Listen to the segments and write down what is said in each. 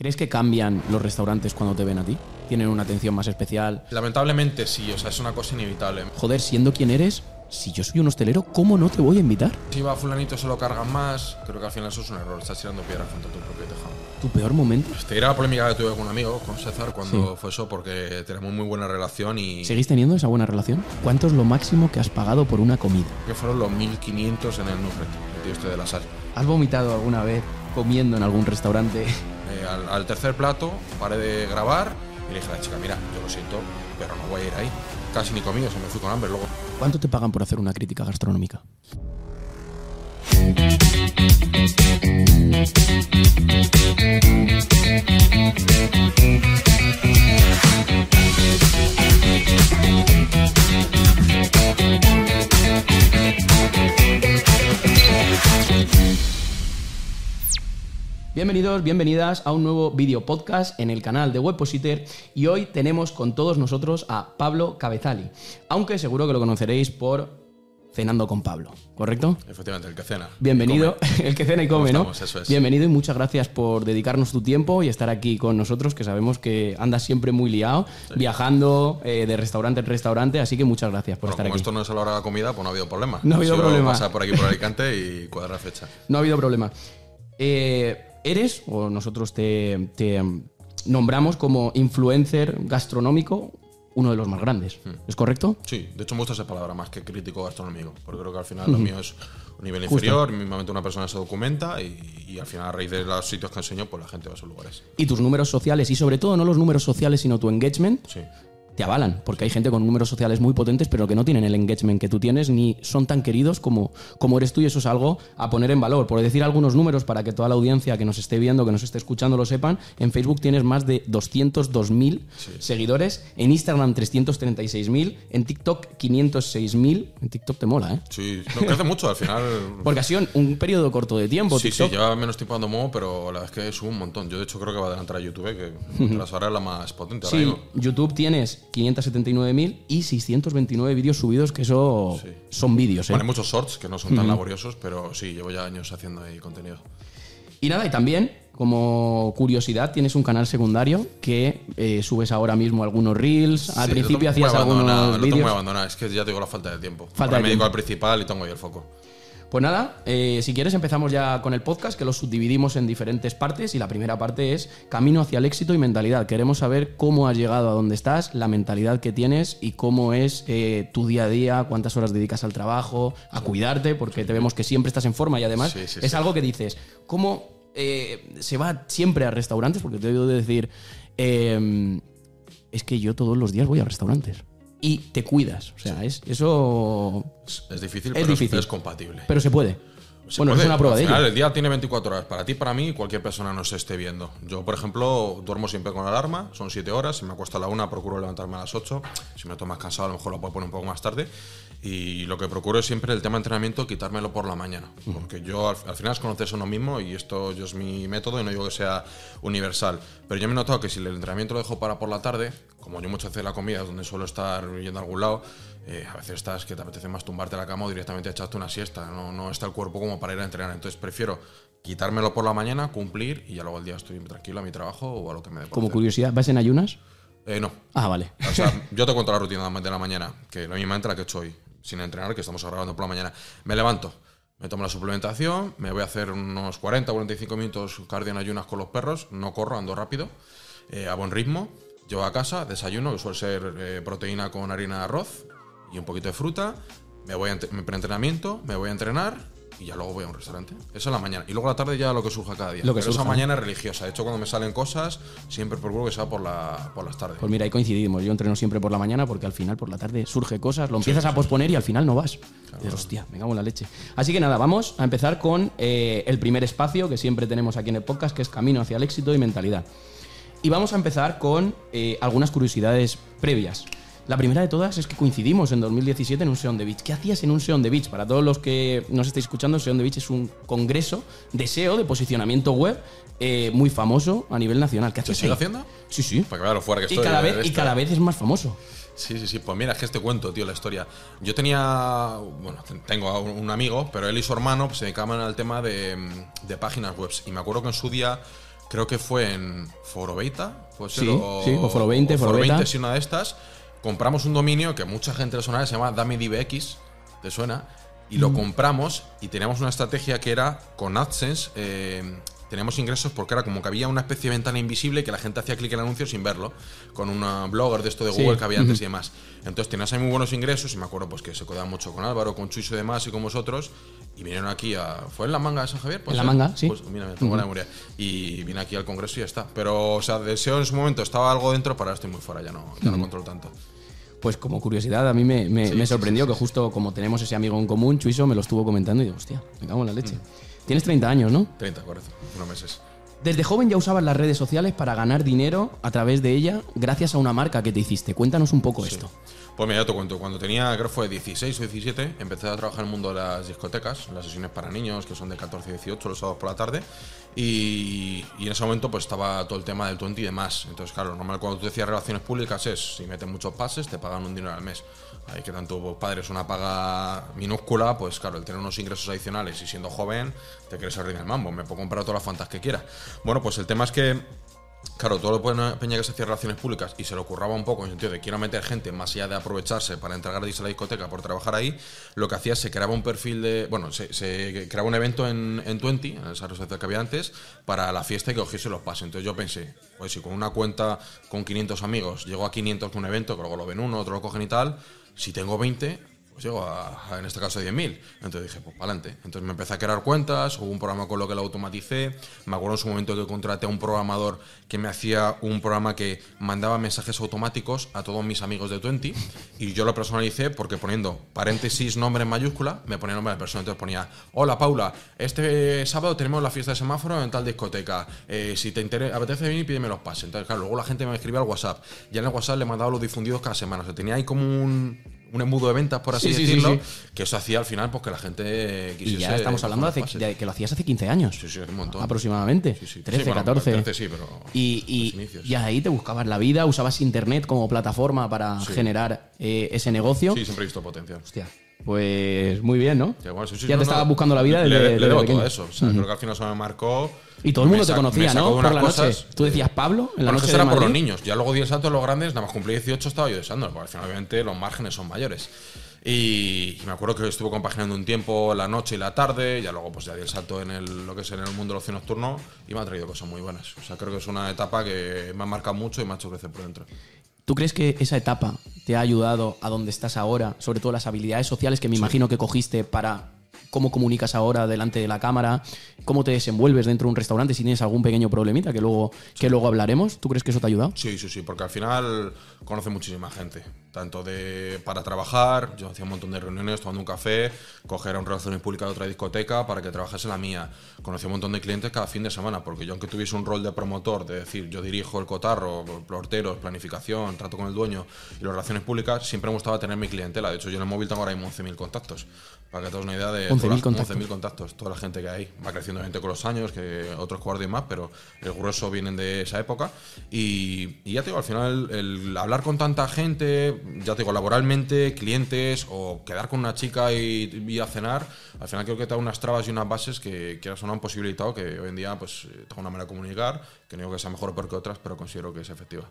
¿Crees que cambian los restaurantes cuando te ven a ti? ¿Tienen una atención más especial? Lamentablemente sí, o sea, es una cosa inevitable. Joder, siendo quien eres, si yo soy un hostelero, ¿cómo no te voy a invitar? Si va fulanito se lo cargan más, creo que al final eso es un error, estás tirando piedras contra tu propio tejado. ¿Tu peor momento? Te diré la polémica que tuve con un amigo, con César, cuando fue eso, porque tenemos muy buena relación y... ¿Seguís teniendo esa buena relación? ¿Cuánto es lo máximo que has pagado por una comida? Que fueron los 1500 en el Nufret, el tío este de la sal. ¿Has vomitado alguna vez comiendo en algún restaurante? Eh, al, tercer plato paré de grabar y le dije a la chica, mira, yo lo siento, pero no voy a ir ahí. Casi ni comí, o sea, me fui con hambre luego. ¿Cuánto te pagan por hacer una crítica gastronómica? Bienvenidos, bienvenidas a un nuevo video podcast en el canal de Webpositor y hoy tenemos con todos nosotros a Pablo Cabezali, aunque seguro que lo conoceréis por Cenando con Pablo, ¿correcto? Efectivamente, el que cena. Bienvenido, el que cena y come, ¿no? Eso es. Bienvenido y muchas gracias por dedicarnos tu tiempo y estar aquí con nosotros, que sabemos que andas siempre muy liado, viajando eh, de restaurante en restaurante, así que muchas gracias por Bueno, estar como aquí. esto no es a la hora de la comida, pues no ha habido problema. No ha habido problema. Pasar por aquí por Alicante y cuadrar fecha. No ha habido problema. Eh, eres, o nosotros te, te, nombramos como influencer gastronómico, uno de los más grandes. Hmm. ¿Es correcto? Sí, de hecho me gusta esa palabra más que crítico gastronómico, porque creo que al final lo mío es un nivel inferior, mismamente una persona se documenta y, y al final a raíz de los sitios que enseño, pues la gente va a esos lugares. Y tus números sociales, y sobre todo no los números sociales, sino tu engagement, Sí. Te avalan, porque hay gente con números sociales muy potentes, pero que no tienen el engagement que tú tienes, ni son tan queridos como, como eres tú, y eso es algo a poner en valor. Por decir algunos números para que toda la audiencia que nos esté viendo, que nos esté escuchando, lo sepan, en Facebook tienes más de 202.000 seguidores, en Instagram 336.000, en TikTok 506.000. En TikTok te mola, ¿eh? Sí, no, crece mucho al final. Porque ha sido un periodo corto de tiempo. Sí, sí, TikTok. lleva menos tiempo dando modo, pero la verdad es que sube un montón. Yo de hecho creo que va a adelantar a YouTube, que las ahora es la más potente. Sí. YouTube tienes 579.000 y 629 vídeos subidos, que eso Sí. son vídeos, ¿eh? Bueno, hay muchos shorts que no son tan laboriosos, pero sí, llevo ya años haciendo ahí contenido. Y nada, y también, como curiosidad, tienes un canal secundario que eh, subes ahora mismo algunos reels. Al Sí, principio tengo hacías algunos Lo tengo muy abandonado, es que ya te digo la falta de tiempo. Falta Ahora de me dedico al principal y tengo ahí el foco. Pues nada, eh, si quieres empezamos ya con el podcast, que lo subdividimos en diferentes partes. Y la primera parte es camino hacia el éxito y mentalidad. Queremos saber cómo has llegado a donde estás, la mentalidad que tienes y cómo es eh, tu día a día, cuántas horas dedicas al trabajo, a cuidarte, porque te vemos que siempre estás en forma y además Sí, sí, es sí. algo que dices, ¿cómo eh, se va siempre a restaurantes? Porque te he oído decir, eh, es que yo todos los días voy a restaurantes. Y te cuidas. O sea, es, eso... Es, es difícil, Es pero difícil. es compatible. Pero se puede. Se bueno, puede. es una prueba Al de ello. El día tiene 24 horas. Para ti, para mí, cualquier persona nos esté viendo. Yo, por ejemplo, duermo siempre con alarma. Son 7 horas. Si me acuesto a la 1, procuro levantarme a las 8. Si me tomas cansado, a lo mejor lo puedo poner un poco más tarde. Y lo que procuro es siempre el tema de entrenamiento, quitármelo por la mañana. Porque yo, al, al final, es conocerse a uno mismo y esto yo es mi método y no digo que sea universal. Pero yo me he notado que si el entrenamiento lo dejo para por la tarde, como yo muchas veces la comida es donde suelo estar yendo a algún lado, eh, a veces estás que te apetece más tumbarte a la cama o directamente echarte una siesta. No, no está el cuerpo como para ir a entrenar. Entonces prefiero quitármelo por la mañana, cumplir y ya luego el día estoy tranquilo a mi trabajo o a lo que me dé Como hacer. curiosidad, ¿vas en ayunas? Eh, no. Ah, vale. O sea, yo te cuento la rutina de la mañana, que la misma la que he hecho hoy, sin entrenar, que estamos grabando por la mañana. Me levanto, me tomo la suplementación, me voy a hacer unos 40 45 minutos cardio en ayunas con los perros, no corro, ando rápido, eh, a buen ritmo. Llego a casa, desayuno, que suele ser eh, proteína con harina de arroz y un poquito de fruta. Me voy a preentrenamiento, me voy a entrenar y ya luego voy a un restaurante. Eso es la mañana. Y luego a la tarde ya lo que surja cada día. Lo que Pero esa mañana es religiosa. De hecho, cuando me salen cosas, siempre procuro que sea por, la, por las tardes. Pues mira, ahí coincidimos. Yo entreno siempre por la mañana porque al final por la tarde surge cosas, lo empiezas a posponer y al final no vas. Dices, hostia, me cago en la leche. Así que nada, vamos a empezar con eh, el primer espacio que siempre tenemos aquí en el podcast, que es Camino hacia el éxito y mentalidad. Y vamos a empezar con eh, algunas curiosidades previas. La primera de todas es que coincidimos en 2017 en un Seon the Beach. ¿Qué hacías en un Seon the Beach? Para todos los que nos estáis escuchando, Seon the Beach es un congreso de SEO, de posicionamiento web, eh, muy famoso a nivel nacional. ¿Qué ¿Se hacías sigue haciendo? Sí, sí. Para que veas lo fuera que Y estoy. cada, de vez, y cada vez es más famoso. Sí, sí, sí. Pues mira, es que este cuento, tío, la historia. Yo tenía, bueno, ten- tengo a un amigo, pero él y su hermano pues, se dedicaban al tema de, de páginas web. Y me acuerdo que en su día creo que fue en Foro Beta, pues Sí, sí, o Foro 20, Foro Foro Beta. 20, sí, una de estas. Compramos un dominio que mucha gente le suena, se llama DamiDBX, ¿te suena? Y Mm. lo compramos y teníamos una estrategia que era con AdSense. eh, teníamos ingresos porque era como que había una especie de ventana invisible que la gente hacía clic en el anuncio sin verlo, con una blogger de esto de Sí. Google que había antes y demás. Entonces tenías ahí muy buenos ingresos y me acuerdo pues que se codeaba mucho con Álvaro, con Chuiso y demás y con vosotros. Y vinieron aquí a. ¿Fue en la manga de San Javier? ¿Puede En la manga, sí. Pues mira, me tengo buena memoria. Y vine aquí al congreso y ya está. Pero, o sea, deseo en su momento estaba algo dentro, pero ahora estoy muy fuera, ya no, ya no controlo tanto. Pues como curiosidad, a mí me, me- me sorprendió que justo como tenemos ese amigo en común, Chuiso, me lo estuvo comentando y digo, hostia, me cago en la leche. Tienes 30 años, ¿no? 30, correcto. Unos meses. Desde joven ya usabas las redes sociales para ganar dinero a través de ella gracias a una marca que te hiciste. Cuéntanos un poco esto. Pues mira, yo te cuento, cuando tenía, creo que fue 16 o 17, empecé a trabajar en el mundo de las discotecas, las sesiones para niños, que son de 14 y 18 los sábados por la tarde, y, y en ese momento pues estaba todo el tema del 20 y demás. Entonces, claro, normal cuando tú decías relaciones públicas es, si metes muchos pases, te pagan un dinero al mes. Hay que tanto pues, padres una paga minúscula, pues claro, el tener unos ingresos adicionales y siendo joven, te quieres abrir el mambo, me puedo comprar todas las fantas que quiera. Bueno, pues el tema es que Claro, todo lo que peña que se hacía relaciones públicas y se le ocurraba un poco en el sentido de quiero meter gente más allá de aprovecharse para entrar gratis a la discoteca por trabajar ahí, lo que hacía se creaba un perfil de. Bueno, se, creaba un evento en, en 20, en esa red social que había antes, para la fiesta y que cogiese los pases. Entonces yo pensé, pues si con una cuenta con 500 amigos llego a 500 con un evento, que luego lo ven uno, otro lo cogen y tal, si tengo 20, pues a, en este caso, 10.000. Entonces dije, pues para adelante. Entonces me empecé a crear cuentas, hubo un programa con lo que lo automaticé. Me acuerdo en su momento que contraté a un programador que me hacía un programa que mandaba mensajes automáticos a todos mis amigos de 20 y yo lo personalicé porque poniendo paréntesis, nombre en mayúscula, me ponía nombre de persona. Entonces ponía, hola Paula, este sábado tenemos la fiesta de semáforo en tal discoteca. Eh, si te interesa, apetece venir, pídeme los pases. Entonces, claro, luego la gente me escribía al WhatsApp. Ya en el WhatsApp le mandaba los difundidos cada semana. O sea, tenía ahí como un, un embudo de ventas, por así Sí, sí, sí, decirlo, sí. que eso hacía al final pues que la gente Y quisiese. ya estamos hablando de, de que lo hacías hace 15 años. Sí, sí, un montón. Aproximadamente. Sí, sí. 13, Sí, bueno, 14. 13 sí, pero Y, y, y ahí te buscabas la vida, usabas internet como plataforma para generar eh, ese negocio. Sí, siempre he visto potencial. Hostia, pues muy bien, ¿no? Que, bueno, sí, sí, ya no, te no, estabas buscando la vida le, desde, le desde debo pequeño. todo eso. O sea, creo que al final eso me marcó. Y todo el mundo te conocía, ¿no? de Por la cosas, noche. Tú decías Pablo en la noche eso de era por los niños. Ya luego di el salto a los grandes, nada más cumplí 18, estaba yo deseándolo, porque al final, obviamente, los márgenes son mayores. Y, y me acuerdo que estuve compaginando un tiempo la noche y la tarde, ya luego pues ya di el salto en el, lo que es en el mundo del ocio nocturno y me ha traído cosas muy buenas. O sea, creo que es una etapa que me ha marcado mucho y me ha hecho crecer por dentro. ¿Tú crees que esa etapa te ha ayudado a donde estás ahora, sobre todo las habilidades sociales que me imagino que cogiste para cómo comunicas ahora delante de la cámara, cómo te desenvuelves dentro de un restaurante si tienes algún pequeño problemita que luego, que luego hablaremos? ¿Tú crees que eso te ha ayudado? Sí, sí, sí, porque al final conoce muchísima gente. Tanto de para trabajar, yo hacía un montón de reuniones tomando un café, coger a un relaciones públicas de otra discoteca para que trabajase la mía. Conocí un montón de clientes cada fin de semana, porque yo aunque tuviese un rol de promotor, de decir, yo dirijo el cotarro, porteros, planificación, trato con el dueño y las relaciones públicas, siempre me gustaba tener mi clientela. De hecho, yo en el móvil tengo ahora mismo 11.000 contactos. Para que te una idea de 11.000 todas las- contactos. 11.000 contactos, toda la gente que hay. Va creciendo obviamente con los años, que otros guardo y más, pero el grueso vienen de esa época. Y, y ya te digo, al final, el hablar con tanta gente, ya te digo, laboralmente, clientes o quedar con una chica y, a cenar, al final creo que te da unas trabas y unas bases que quieras o no han posibilitado que hoy en día pues eh, tengo una manera de comunicar, que no digo que sea mejor o peor que otras, pero considero que es efectiva.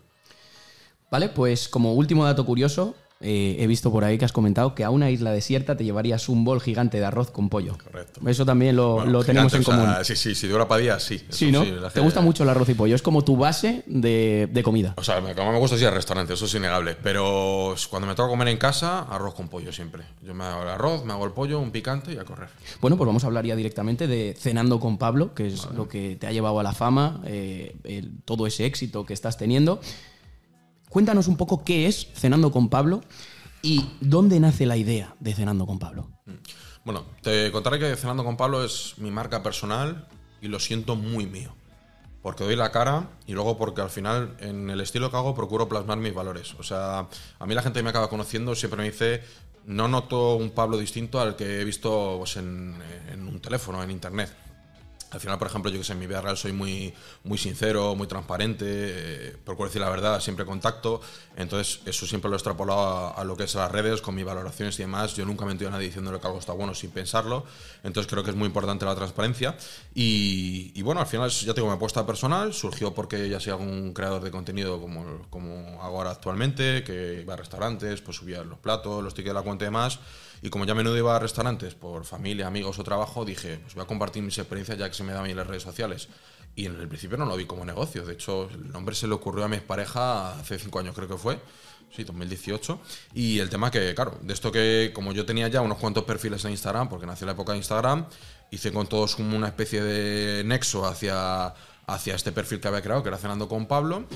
Vale, pues como último dato curioso, eh, he visto por ahí que has comentado que a una isla desierta te llevarías un bol gigante de arroz con pollo. Correcto. Eso también lo, Bueno, lo tenemos en gigante, o sea, común. sí, sí, si dura para días, sí. Sí, ¿no? la ¿Te gusta mucho el arroz y pollo? Es como tu base de, de comida. O sea, me- como me gusta así al restaurante, eso es innegable. Pero cuando me toca comer en casa, arroz con pollo siempre. Yo me hago el arroz, me hago el pollo, un picante y a correr. Bueno, pues vamos a hablar ya directamente de Cenando con Pablo, que es lo que te ha llevado a la fama, eh, el- todo ese éxito que estás teniendo. Cuéntanos un poco qué es Cenando con Pablo y dónde nace la idea de Cenando con Pablo. Bueno, te contaré que Cenando con Pablo es mi marca personal y lo siento muy mío. Porque doy la cara y luego porque al final en el estilo que hago procuro plasmar mis valores. O sea, a mí la gente que me acaba conociendo siempre me dice, no noto un Pablo distinto al que he visto pues, en un teléfono, en internet. Al final, por ejemplo, yo que sé, en mi vida real soy muy, muy sincero, muy transparente, eh, decir la verdad, siempre contacto. Entonces, eso siempre lo he extrapolado a, lo que es las redes, con mis valoraciones y demás. Yo nunca me entiendo a nadie diciéndole que algo está bueno sin pensarlo. Entonces, creo que es muy importante la transparencia. Y, bueno, al final, ya tengo mi apuesta personal. Surgió porque ya soy algún creador de contenido como, como hago ahora actualmente, que va a restaurantes, pues subía los platos, los tickets de la cuenta y demás. Y como ya menudo iba a restaurantes por familia, amigos o trabajo, dije, pues voy a compartir mis experiencias ya que se me da a mí en las redes sociales. Y en el principio no lo vi como negocio. De hecho, el nombre se le ocurrió a mi pareja hace cinco años, creo que fue. Sí, 2018. Y el tema que, claro, de esto que como yo tenía ya unos cuantos perfiles en Instagram, porque nació la época de Instagram, hice con todos una especie de nexo hacia, hacia este perfil que había creado, que era Cenando con Pablo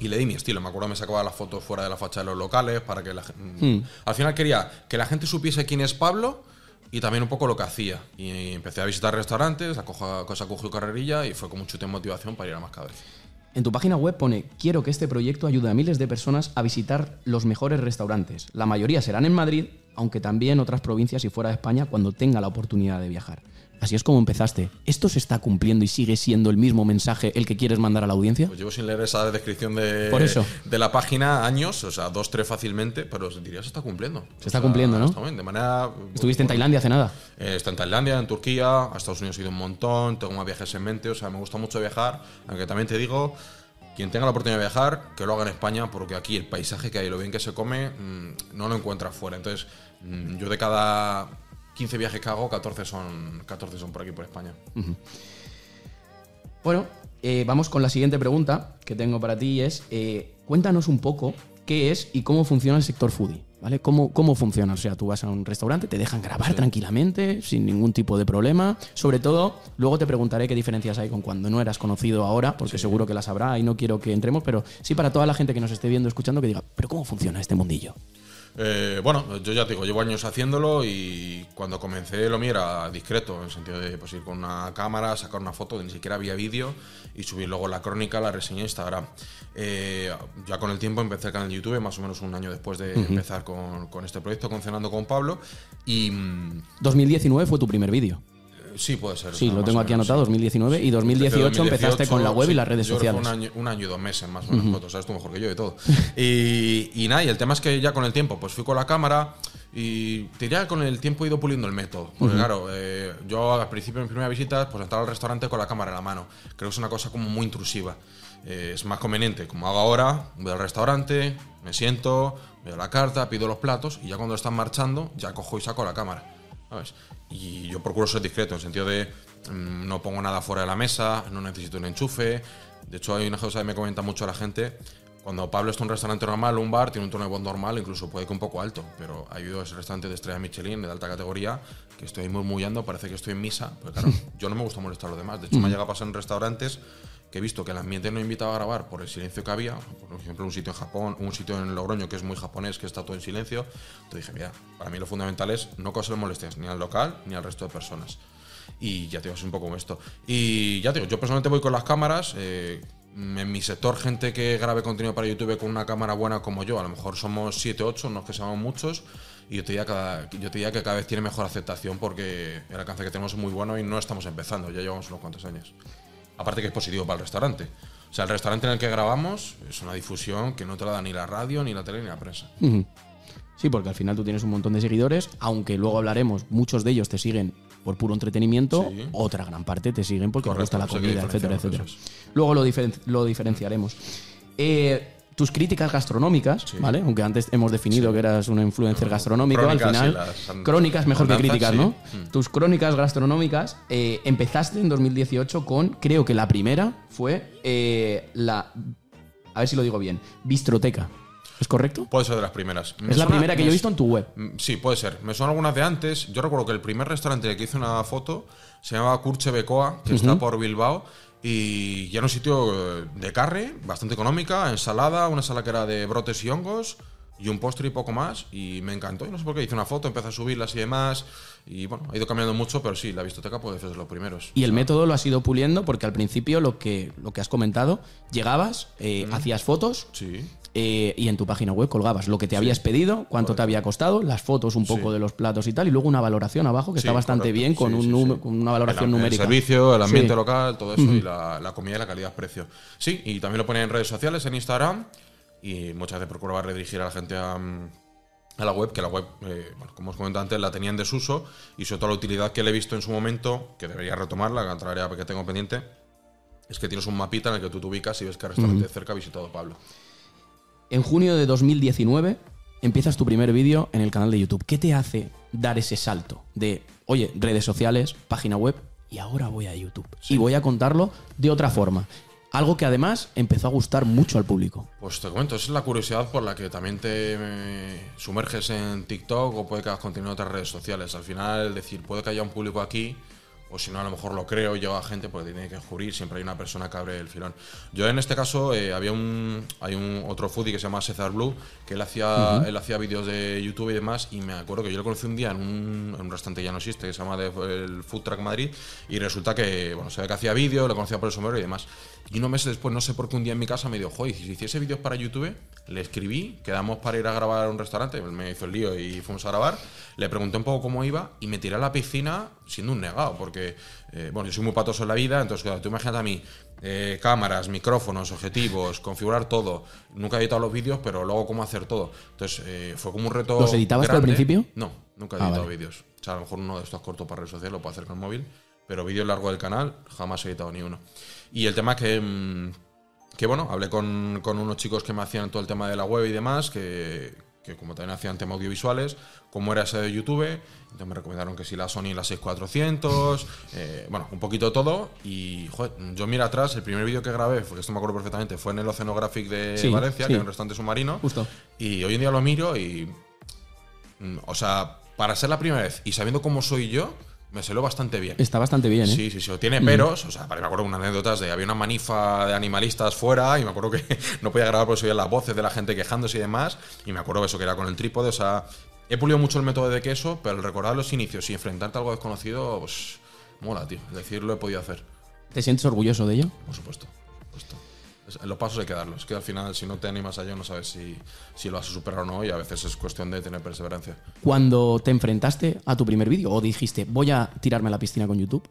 y le di mi estilo. Me acuerdo me sacaba las fotos fuera de la fachada de los locales para que la gente... Hmm. Al final quería que la gente supiese quién es Pablo y también un poco lo que hacía. Y empecé a visitar restaurantes, la cosa cogió carrerilla y fue con mucho tiempo de motivación para ir a más cada vez. En tu página web pone, quiero que este proyecto ayude a miles de personas a visitar los mejores restaurantes. La mayoría serán en Madrid, aunque también otras provincias y fuera de España cuando tenga la oportunidad de viajar. Así es como empezaste. ¿Esto se está cumpliendo y sigue siendo el mismo mensaje el que quieres mandar a la audiencia? Pues llevo sin leer esa descripción de, Por eso. de la página años, o sea, dos, tres fácilmente, pero diría se está cumpliendo. Se está cumpliendo, ¿no? De manera. ¿Estuviste en Tailandia hace nada? Eh, está en Tailandia, en Turquía, a Estados Unidos he ido un montón, tengo más viajes en mente, o sea, me gusta mucho viajar, aunque también te digo. Quien tenga la oportunidad de viajar, que lo haga en España, porque aquí el paisaje que hay, lo bien que se come, mm, no lo encuentra fuera. Entonces, mm, yo de cada 15 viajes que hago, 14 son, 14 son por aquí, por España. Bueno, eh, vamos con la siguiente pregunta que tengo para ti es, eh, cuéntanos un poco qué es y cómo funciona el sector foodie, ¿vale? ¿Cómo, ¿Cómo funciona? O sea, tú vas a un restaurante, te dejan grabar tranquilamente, sin ningún tipo de problema. Sobre todo, luego te preguntaré qué diferencias hay con cuando no eras conocido ahora, porque seguro que las habrá y no quiero que entremos, pero sí para toda la gente que nos esté viendo, escuchando, que diga, pero ¿cómo funciona este mundillo? Eh, bueno, yo ya te digo, llevo años haciéndolo y cuando comencé lo mío era discreto, en el sentido de pues, ir con una cámara, sacar una foto, ni siquiera había vídeo y subir luego la crónica, la reseña a Instagram. Eh, ya con el tiempo empecé el canal de YouTube, más o menos un año después de empezar con, con, este proyecto, con Cenando con Pablo. Y. 2019 fue tu primer vídeo. Sí, puede ser. Sí, lo tengo aquí anotado, 2019 y 2018, empezaste con la web y las redes sociales. un, año, un año y dos meses más o menos, sabes tú mejor que yo de todo. y, y, nada, y el tema es que ya con el tiempo, pues fui con la cámara y te diría que con el tiempo he ido puliendo el método. Porque claro, eh, yo al principio, en mi primera visita, pues entrar al restaurante con la cámara en la mano. Creo que es una cosa como muy intrusiva. Eh, es más conveniente, como hago ahora, voy al restaurante, me siento, veo la carta, pido los platos y ya cuando están marchando, ya cojo y saco la cámara. ¿Sabes? Y yo procuro ser discreto, en el sentido de mm, no pongo nada fuera de la mesa, no necesito un enchufe. De hecho, hay una cosa que me comenta mucho la gente. Cuando Pablo está en un restaurante normal, un bar, tiene un tono de voz normal, incluso puede que un poco alto, pero ha habido ese restaurante de estrella Michelin, de alta categoría, que estoy murmullando, parece que estoy en misa, porque claro, yo no me gusta molestar a los demás. De hecho, me ha llegado a pasar en restaurantes que he visto que el ambiente no invitaba a grabar por el silencio que había, por ejemplo, un sitio en Japón, un sitio en Logroño que es muy japonés, que está todo en silencio. Entonces dije, mira, para mí lo fundamental es no causar molestias ni al local ni al resto de personas. Y ya te digo, es un poco esto. Y ya te digo, yo personalmente voy con las cámaras. Eh, en mi sector, gente que grabe contenido para YouTube con una cámara buena como yo, a lo mejor somos 7, 8, no es que seamos muchos, y yo te, diría yo te diría que cada vez tiene mejor aceptación porque el alcance que tenemos es muy bueno y no estamos empezando, ya llevamos unos cuantos años. Aparte que es positivo para el restaurante. O sea, el restaurante en el que grabamos es una difusión que no te la da ni la radio, ni la tele, ni la prensa. Sí, porque al final tú tienes un montón de seguidores, aunque luego hablaremos, muchos de ellos te siguen por puro entretenimiento, otra gran parte te siguen porque les gusta la comida, etcétera, etcétera. Luego lo, lo diferenciaremos. Eh, tus críticas gastronómicas, ¿vale? Aunque antes hemos definido que eras un influencer gastronómico, al final. crónicas mejor que críticas, ¿no? Mm. Tus crónicas gastronómicas eh, empezaste en 2018 con, creo que la primera fue eh, la. A ver si lo digo bien. Bistroteca. ¿Es correcto? Puede ser de las primeras. es la primera que yo he visto en tu web. Mm, sí, puede ser. Me son algunas de antes. Yo recuerdo que el primer restaurante que hice una foto se llamaba Curche Becoa, que está por Bilbao y ya era un sitio eh, de carne, bastante económica, ensalada, una sala que era de brotes y hongos, y un postre y poco más. Y me encantó. Y no sé por qué. Hice una foto, empecé a subirlas y demás. Y bueno, ha ido cambiando mucho, pero sí, la vistoteca puede ser de los primeros. Y el método lo has ido puliendo porque al principio lo que, lo que has comentado, llegabas, eh, hacías fotos. Sí. Eh, y en tu página web colgabas lo que te habías pedido, cuánto te había costado, las fotos un poco Sí. de los platos y tal, y luego una valoración abajo que Sí, está bastante correcto. bien con, un con una valoración el, numérica. El servicio, el ambiente local, todo eso, y la, la comida y la calidad-precio. Sí, y también lo ponía en redes sociales, en Instagram, y muchas veces procuraba redirigir a la gente a, mm, a la web, que la web, eh, bueno, como os comenté antes, la tenía en desuso, y sobre todo la utilidad que le he visto en su momento, que debería retomarla, que entraría porque tengo pendiente, es que tienes un mapita en el que tú te ubicas y ves qué restaurante cerca ha visitado Pablo. En junio de 2019 empiezas tu primer vídeo en el canal de YouTube. ¿Qué te hace dar ese salto de, oye, redes sociales, página web y ahora voy a YouTube? Y voy a contarlo de otra forma. Algo que además empezó a gustar mucho al público. Pues te comento, esa es la curiosidad por la que también te eh, sumerges en TikTok o puede que hagas contenido en otras redes sociales. Al final, es decir, puede que haya un público aquí, o si no, a lo mejor lo creo, llega gente porque tiene que jurir, siempre hay una persona que abre el filón. Yo en este caso, eh, había un, hay un otro foodie que se llama Cesar Blue, que él hacía, él hacía vídeos de YouTube y demás, y me acuerdo que yo lo conocí un día en un, en un restaurante que ya no existe, que se llama el Food Truck Madrid, y resulta que, bueno, se ve que hacía vídeos, lo conocía por el sombrero y demás. Y unos meses después, no sé por qué un día en mi casa me dijo, joder, si hiciese vídeos para YouTube, le escribí, quedamos para ir a grabar a un restaurante, me hizo el lío y fuimos a grabar, le pregunté un poco cómo iba y me tiré a la piscina siendo un negado, porque, eh, bueno, yo soy muy patoso en la vida, entonces, claro, tú imagínate a mí, eh, cámaras, micrófonos, objetivos, configurar todo, nunca he editado los vídeos, pero luego cómo hacer todo. Entonces, eh, fue como un reto. ¿Los editabas al principio? No, nunca he Ah, editado vale. vídeos. O sea, a lo mejor uno de estos cortos para redes sociales lo puedo hacer con el móvil, pero vídeo largo del canal jamás he editado ni uno. Y el tema es que, mm, que bueno, hablé con, con unos chicos que me hacían todo el tema de la web y demás, que, que como también hacían temas audiovisuales, como era ese de YouTube, entonces me recomendaron que si la Sony la 6400, eh, bueno, un poquito todo. Y joder, yo mira atrás, el primer vídeo que grabé, porque esto me acuerdo perfectamente, fue en el Oceanographic de Sí, Valencia, sí. que era un restaurante submarino. Justo. Y hoy en día lo miro y. mm, O sea, para ser la primera vez y sabiendo cómo soy yo, me salió bastante bien. Está bastante bien, ¿eh? Sí, sí, sí. Tiene peros. O sea, me acuerdo unas anécdotas de había una manifa de animalistas fuera y me acuerdo que no podía grabar porque se oían las voces de la gente quejándose y demás. Y me acuerdo eso que era con el trípode. O sea, he pulido mucho el método de queso, pero el recordar los inicios y enfrentarte a algo desconocido, pues mola, tío. Es decir, lo he podido hacer, ¿Te sientes orgulloso de ello? por supuesto. por supuesto. Los pasos hay que darlos. Es que al final, si no te animas a ello, no sabes si, si lo vas a superar o no. Y a veces es cuestión de tener perseverancia. Cuando te enfrentaste a tu primer vídeo o dijiste, voy a tirarme a la piscina con YouTube,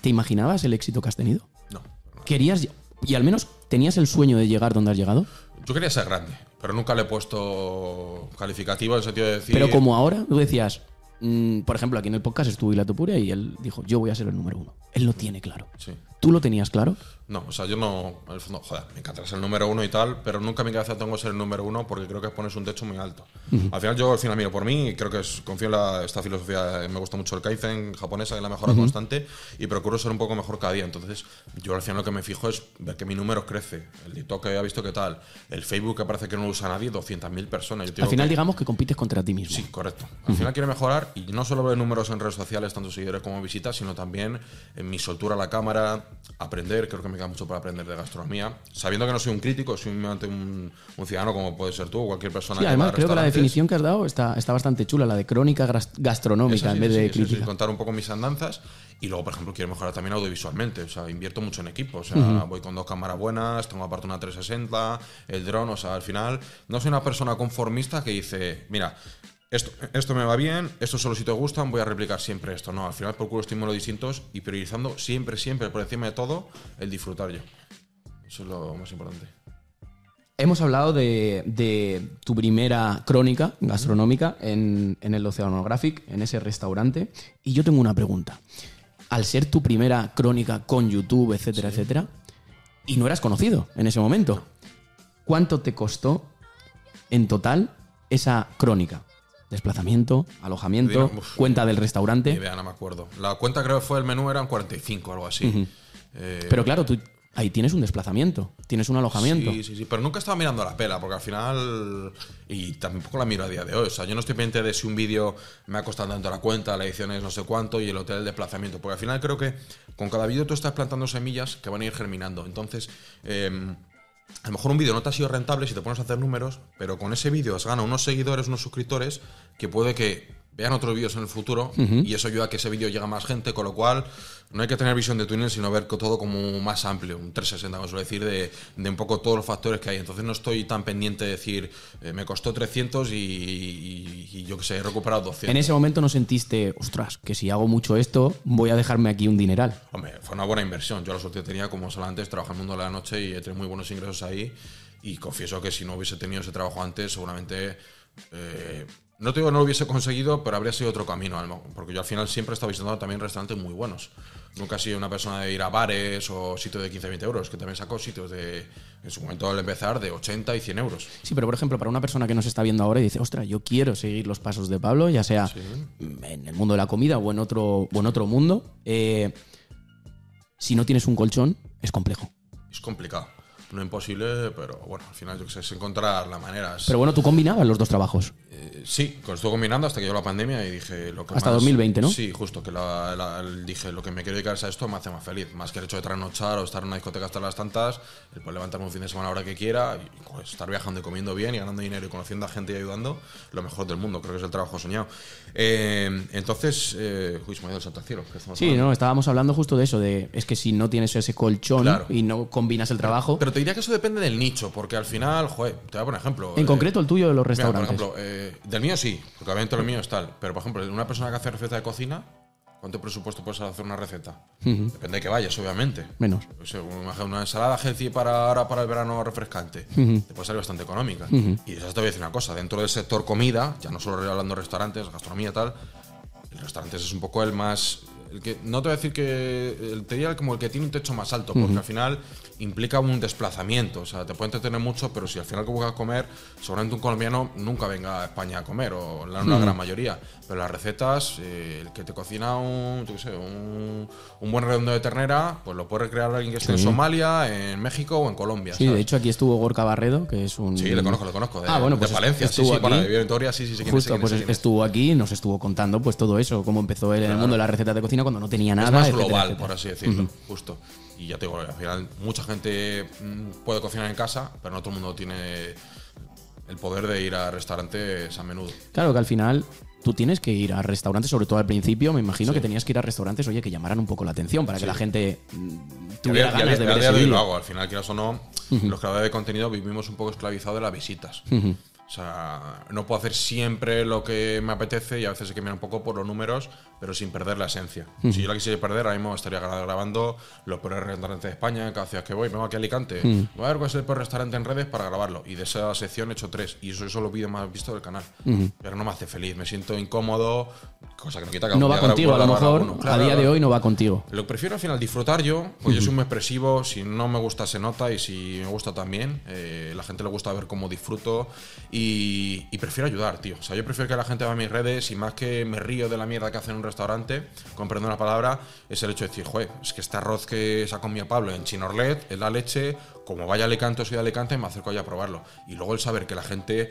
¿te imaginabas el éxito que has tenido? No. ¿Querías, y al menos tenías el sueño de llegar donde has llegado? Yo quería ser grande, pero nunca le he puesto calificativo en el sentido de decir. Pero como ahora, tú decías, mm, por ejemplo, aquí en el podcast estuvo Hilato Puria y él dijo, yo voy a ser el número uno. Él lo tiene claro. Sí. ¿Tú lo tenías claro? No, o sea, yo no. En el fondo, joder, me encantará ser el número uno y tal, pero nunca en mi cabeza tengo que ser el número uno porque creo que pones un techo muy alto. Al final, yo al final miro por mí y creo que es- confío en la- esta filosofía. eh, Me gusta mucho el Kaizen japonesa, que es la mejora constante, y procuro ser un poco mejor cada día. Entonces, yo al final lo que me fijo es ver que mi número crece. El TikTok que ha visto qué tal. El Facebook que parece que no lo usa nadie, 200.000 personas. Yo Al final, que- digamos que compites contra ti mismo. Sí, correcto. Al final quiero mejorar y no solo ver números en redes sociales, tanto seguidores como visitas, sino también en mi soltura a la cámara, aprender, creo que me queda mucho para aprender de gastronomía, sabiendo que no soy un crítico, soy un, un ciudadano como puede ser tú o cualquier persona Sí, que además va a creo que la definición que has dado está, está bastante chula, la de crónica gastronómica en vez de eso sí, crítica. contar un poco mis andanzas y luego, por ejemplo, quiero mejorar también audiovisualmente. O sea, invierto mucho en equipo. O sea, voy con dos cámaras buenas, tengo aparte una 360, el dron. O sea, al final, no soy una persona conformista que dice, mira, esto, esto me va bien, esto solo si te gustan, voy a replicar siempre esto. No, al final procuro estímulos distintos y priorizando siempre, siempre, por encima de todo, el disfrutar yo. Eso es lo más importante. Hemos hablado de, de tu primera crónica gastronómica en, en el Oceanographic, en ese restaurante. Y yo tengo una pregunta. Al ser tu primera crónica con YouTube, etcétera, etcétera, y no eras conocido en ese momento, ¿cuánto te costó en total esa crónica? Desplazamiento, alojamiento, Uf, cuenta del Ni restaurante. idea, no me acuerdo. La cuenta creo que fue el menú, eran 45 o algo así. Eh, Pero claro, tú ahí tienes un desplazamiento, tienes un alojamiento. Sí, sí, sí, pero nunca estaba mirando la pela, porque al final. Y tampoco la miro a día de hoy. O sea, yo no estoy pendiente de si un vídeo me ha costado tanto la cuenta, la edición es no sé cuánto y el hotel el desplazamiento. Porque al final creo que con cada vídeo tú estás plantando semillas que van a ir germinando. Entonces. em, a lo mejor un vídeo no te ha sido rentable si te pones a hacer números, pero con ese vídeo has ganado unos seguidores, unos suscriptores, que puede que vean otros vídeos en el futuro y eso ayuda a que ese vídeo llegue a más gente, con lo cual no hay que tener visión de túnel, sino ver todo como más amplio, un 360, vamos a decir, de, de un poco todos los factores que hay. Entonces no estoy tan pendiente de decir, eh, me costó 300 y, y- y yo que sé, he recuperado 200. En ese momento no sentiste, ostras, que si hago mucho esto, voy a dejarme aquí un dineral. Hombre, fue una buena inversión. Yo la suerte tenía, como solo antes, trabajar en el mundo de la noche y he tenido muy buenos ingresos ahí. Y confieso que si no hubiese tenido ese trabajo antes, seguramente. eh, no te digo que no lo hubiese conseguido, pero habría sido otro camino. Porque yo al final siempre he estado visitando también restaurantes muy buenos. Nunca he sido una persona de ir a bares o sitios de 15-20 euros, que también saco sitios de, en su momento al empezar, de 80 y 100 euros. Sí, pero por ejemplo, para una persona que nos está viendo ahora y dice, ostras, yo quiero seguir los pasos de Pablo, ya sea en el mundo de la comida o en otro, o en otro mundo, eh, si no tienes un colchón, es complejo. Es complicado. No imposible, pero bueno, al final yo que sé, es encontrar la manera. Pero bueno, tú combinabas los dos trabajos. Eh, sí, estuve combinando hasta que llegó la pandemia y dije lo que Hasta más- 2020, ¿no? Sí, justo, que la- dije lo que me quiero dedicar es a esto me hace más feliz, más que el hecho de trasnochar o estar en una discoteca hasta las tantas, el poder levantarme un fin de semana a la hora que quiera y pues, estar viajando y comiendo bien y ganando dinero y conociendo a gente y ayudando, lo mejor del mundo, creo que es el trabajo soñado. Eh, entonces, eh, uy, se me ha ido el santo al cielo. ¿qué estamos Sí, hablando? no, estábamos hablando justo de eso, de es que si no tienes ese colchón Claro. y no combinas el trabajo, Pero te diría que eso depende del nicho, porque al final, joder, te voy a poner ejemplo. en eh, concreto el tuyo de los Mira, restaurantes. por ejemplo, eh, del mío sí, porque obviamente lo mío es tal. Pero, por ejemplo, una persona que hace receta de cocina, ¿cuánto presupuesto puedes hacer una receta? Depende de que vayas, obviamente. Menos. O sea, una, una ensalada healthy para ahora para el verano refrescante te puede salir bastante económica. Y esas te voy a decir una cosa: dentro del sector comida, ya no solo hablando de restaurantes, gastronomía tal, el restaurantes es un poco el más. El que, no te voy a decir que. El, te diría como el que tiene un techo más alto, porque al final implica un desplazamiento. O sea, te puede entretener mucho, pero si al final que buscas comer, seguramente un colombiano nunca venga a España a comer, o la una gran mayoría. Pero las recetas, eh, el que te cocina un, yo qué sé, un, un buen redondo de ternera, pues lo puede recrear alguien que esté en Somalia, en México o en Colombia. Sí, ¿sabes? de hecho aquí estuvo Gorka Barredo, que es un... Sí, le conozco, le conozco. De, Ah, bueno, de pues Valencia, sí, estuvo sí, para aquí. de vivir en sí, sí, sí. quién es, Justo, quién es, pues quién es. estuvo aquí y nos estuvo contando pues todo eso, cómo empezó él en el mundo de las recetas de cocina cuando no tenía nada. es más etcétera, global, etcétera. por así decirlo, justo. Y ya te digo, al final mucha gente mm, puede cocinar en casa, pero no todo el mundo tiene el poder de ir a restaurantes a menudo. Claro que al final tú tienes que ir a restaurantes, sobre todo al principio, me imagino que tenías que ir a restaurantes, oye, que llamaran un poco la atención para que la gente mm, tuviera ganas de ver ese de lo hago, al final, quieras o no, los creadores de contenido vivimos un poco esclavizados de las visitas. O sea, no puedo hacer siempre lo que me apetece y a veces hay que un poco por los números, pero sin perder la esencia. Si yo la quisiera perder, ahora mismo estaría gra- grabando los peores restaurantes de España, en cada ciudad que voy. Vengo aquí a Alicante, voy a ver cuál es el peor restaurante en redes para grabarlo. Y de esa sección he hecho tres. Y eso son los vídeos más vistos del canal. Pero no me hace feliz, me siento incómodo, cosa que no quita que No va contigo, a lo mejor a Claro, día de hoy no va contigo. Lo prefiero al final disfrutar yo, pues yo soy muy expresivo, si no me gusta se nota y si me gusta también, eh, la gente le gusta ver cómo disfruto y, y prefiero ayudar, tío. O sea, yo prefiero que la gente vea mis redes y más que me río de la mierda que hacen en un restaurante, comprendo una palabra, es el hecho de decir, joder, es que este arroz que sacó mi Pablo en Chinorlet es la leche, como vaya Alicante o soy de Alicante, me acerco allá a probarlo. Y luego el saber que la gente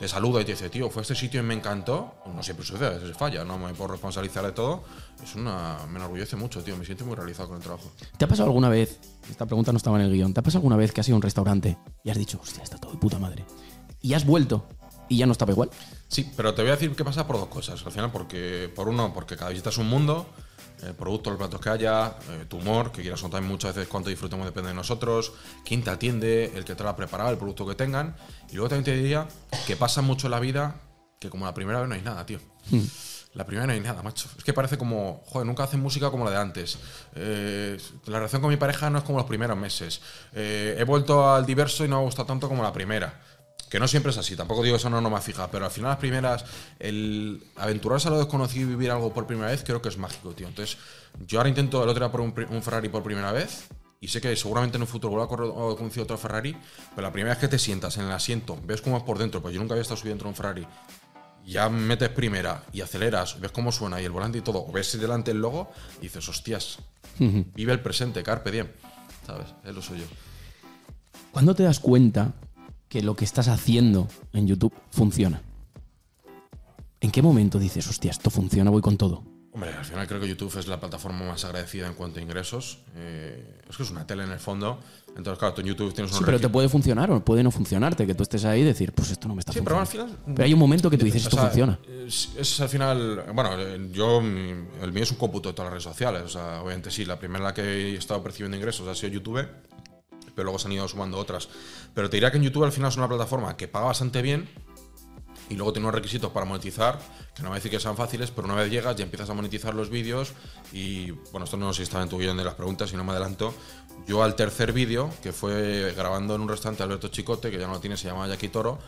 te saluda y te dice, tío, fue este sitio y me encantó. No siempre sucede, a veces falla, no me puedo responsabilizar de todo. Es una. Me enorgullece mucho, tío. Me siento muy realizado con el trabajo. ¿Te ha pasado alguna vez, esta pregunta no estaba en el guion, ¿te ha pasado alguna vez que has ido a un restaurante y has dicho, hostia, está todo de puta madre? Y has vuelto y ya no estaba igual? Sí, pero te voy a decir qué pasa por dos cosas. Al final, porque, por uno, porque cada visita es un mundo. El producto, los platos que haya, eh, tu humor, que quieras contar muchas veces cuánto disfrutamos depende de nosotros, quién te atiende, el que te lo ha preparado, el producto que tengan. Y luego también te diría que pasa mucho en la vida que como la primera vez no hay nada, tío. La primera no hay nada, macho. Es que parece como, joder, nunca hacen música como la de antes. Eh, la relación con mi pareja no es como los primeros meses. Eh, he vuelto al diverso y no me ha gustado tanto como la primera. Que no siempre es así, tampoco digo eso no, no me fija, pero al final las primeras, el aventurarse a lo desconocido y vivir algo por primera vez, creo que es mágico, tío. Entonces, yo ahora intento el otro día por un, Ferrari por primera vez, y sé que seguramente en un futuro vuelva a correr otro Ferrari, pero la primera vez que te sientas en el asiento, ves cómo es por dentro, pues yo nunca había estado subido dentro de un Ferrari, ya metes primera y aceleras, ves cómo suena y el volante y todo, o ves delante el logo, y dices, hostias, vive el presente, carpe diem, ¿sabes? Es lo suyo. ¿Cuándo te das cuenta que lo que estás haciendo en YouTube funciona? ¿En qué momento dices, hostia, esto funciona, voy con todo? Hombre, al final creo que YouTube es la plataforma más agradecida en cuanto a ingresos. Eh, es que es una tele en el fondo. Entonces, claro, tú en YouTube tienes un Sí, pero te puede funcionar o puede no funcionarte, que tú estés ahí y decir, pues esto no me está Sí, pero al final. Pero hay un momento que tú dices, esto sea, funciona. Es, es al final. Bueno, eh, yo. El mío es un cómputo de todas las redes sociales. O sea, obviamente sí, la primera en la que he estado percibiendo ingresos ha sido YouTube. Luego se han ido sumando otras. Pero te diría que en YouTube al final es una plataforma que paga bastante bien. Y luego tiene unos requisitos para monetizar, que no voy a decir que sean fáciles, pero una vez llegas ya empiezas a monetizar los vídeos. Y bueno, esto no sé si estaba en tu guion de las preguntas, si no me adelanto. Yo al tercer vídeo, que fue grabando en un restaurante Alberto Chicote, que ya no lo tiene, se llama Jackie Toro,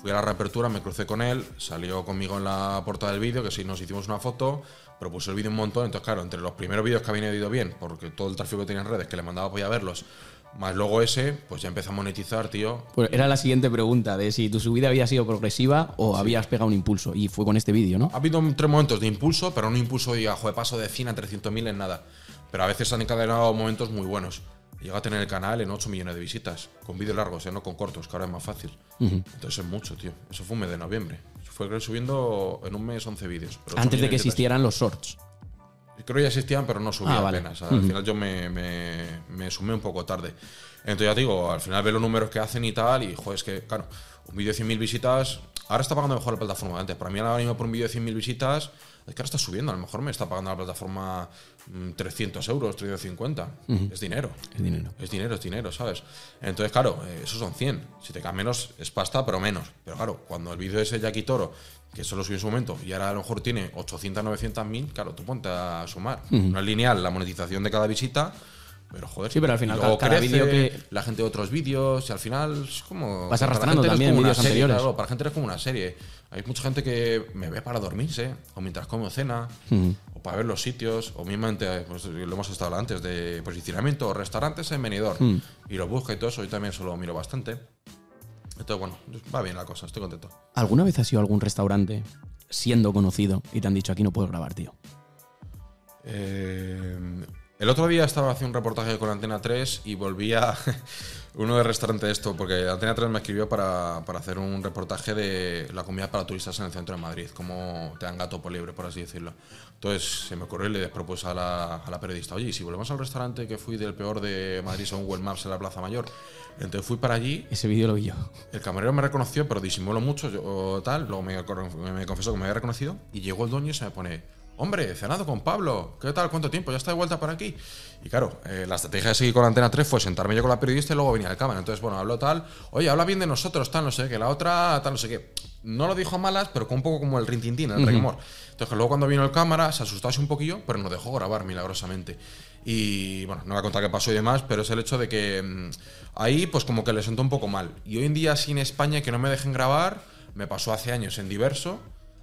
fui a la reapertura, me crucé con él, salió conmigo en la portada del vídeo, que sí nos hicimos una foto, propuso el vídeo un montón. Entonces, claro, entre los primeros vídeos que habían ido bien, porque todo el tráfico que tenía en redes, que le mandaba podía verlos, más luego ese, pues ya empecé a monetizar, tío. Pues era la siguiente pregunta, de si tu subida había sido progresiva o habías pegado un impulso. Y fue con este vídeo, ¿no? Ha habido tres momentos de impulso, pero no impulso de joder, paso de 100 a 300.000 en nada. Pero a veces han encadenado momentos muy buenos. Llega a tener el canal en 8 millones de visitas, con vídeos largos, ¿eh? no con cortos, que ahora es más fácil. Entonces es mucho, tío. Eso fue un mes de noviembre. Fue subiendo en un mes 11 vídeos. pero 8 Antes de que existieran los shorts. Creo que ya existían, pero no subía Ah, vale. apenas. Al final yo me, me- me sumé un poco tarde. Entonces ya te digo, al final ve los números que hacen y tal, y joder, es que, claro, un vídeo de 100.000 visitas, ahora está pagando mejor la plataforma de antes. Para mí ahora mismo por un vídeo de 100.000 visitas, es que ahora está subiendo, a lo mejor me está pagando la plataforma mm, 300 euros, 350. Es dinero. Es dinero. Es dinero, es dinero, ¿sabes? Entonces, claro, eh, esos son 100. Si te cae menos, es pasta, pero menos. Pero claro, cuando el vídeo de ese Jackie Toro, que solo subió en su momento, y ahora a lo mejor tiene 800, 900 mil, claro, tú ponte a sumar. No es lineal la monetización de cada visita, pero joder. Sí, pero al final cada vídeo que- la gente de otros vídeos, y al final es como. Vas arrastrando también como vídeos anteriores. claro, para la gente es como una serie. Hay mucha gente que me ve para dormirse, o mientras come o cena, o para ver los sitios, o mismamente, pues, lo hemos estado hablando antes, de posicionamiento, o restaurantes en Benidorm, y lo busca y todo eso, yo también eso lo miro bastante. Entonces, bueno, va bien la cosa, estoy contento. ¿Alguna vez has ido a algún restaurante siendo conocido y te han dicho aquí no puedo grabar, tío? Eh, el otro día estaba haciendo un reportaje con Antena 3 y volvía uno de restaurante de esto, porque Antena 3 me escribió para, para hacer un reportaje de la comida para turistas en el centro de Madrid, como te dan gato por libre, por así decirlo. Entonces se me ocurrió y le propuse a la, a la periodista, oye, ¿y si volvemos al restaurante que fui del peor de Madrid según Google Maps en la Plaza Mayor. Entonces fui para allí Ese vídeo lo vi yo. el camarero me reconoció, pero disimuló mucho, yo, tal. Luego me, me confesó que me había reconocido. Y llegó el dueño y se me pone: Hombre, he cenado con Pablo. ¿Qué tal? ¿Cuánto tiempo? ¿Ya está de vuelta por aquí? Y claro, eh, la estrategia de seguir con Antena 3 fue sentarme yo con la periodista y luego venía el cámara. Entonces, bueno, habló tal. Oye, habla bien de nosotros, tal, no sé qué. La otra, tal, no sé qué. No lo dijo a malas, pero con un poco como el rintintín, el remor. Entonces, que luego cuando vino el cámara, se asustó así un poquillo, pero nos dejó grabar milagrosamente. Y bueno, no voy a contar qué pasó y demás, pero es el hecho de que mm, ahí, pues como que le sentó un poco mal. Y hoy en día, así en España, que no me dejen grabar, me pasó hace años en Diverso.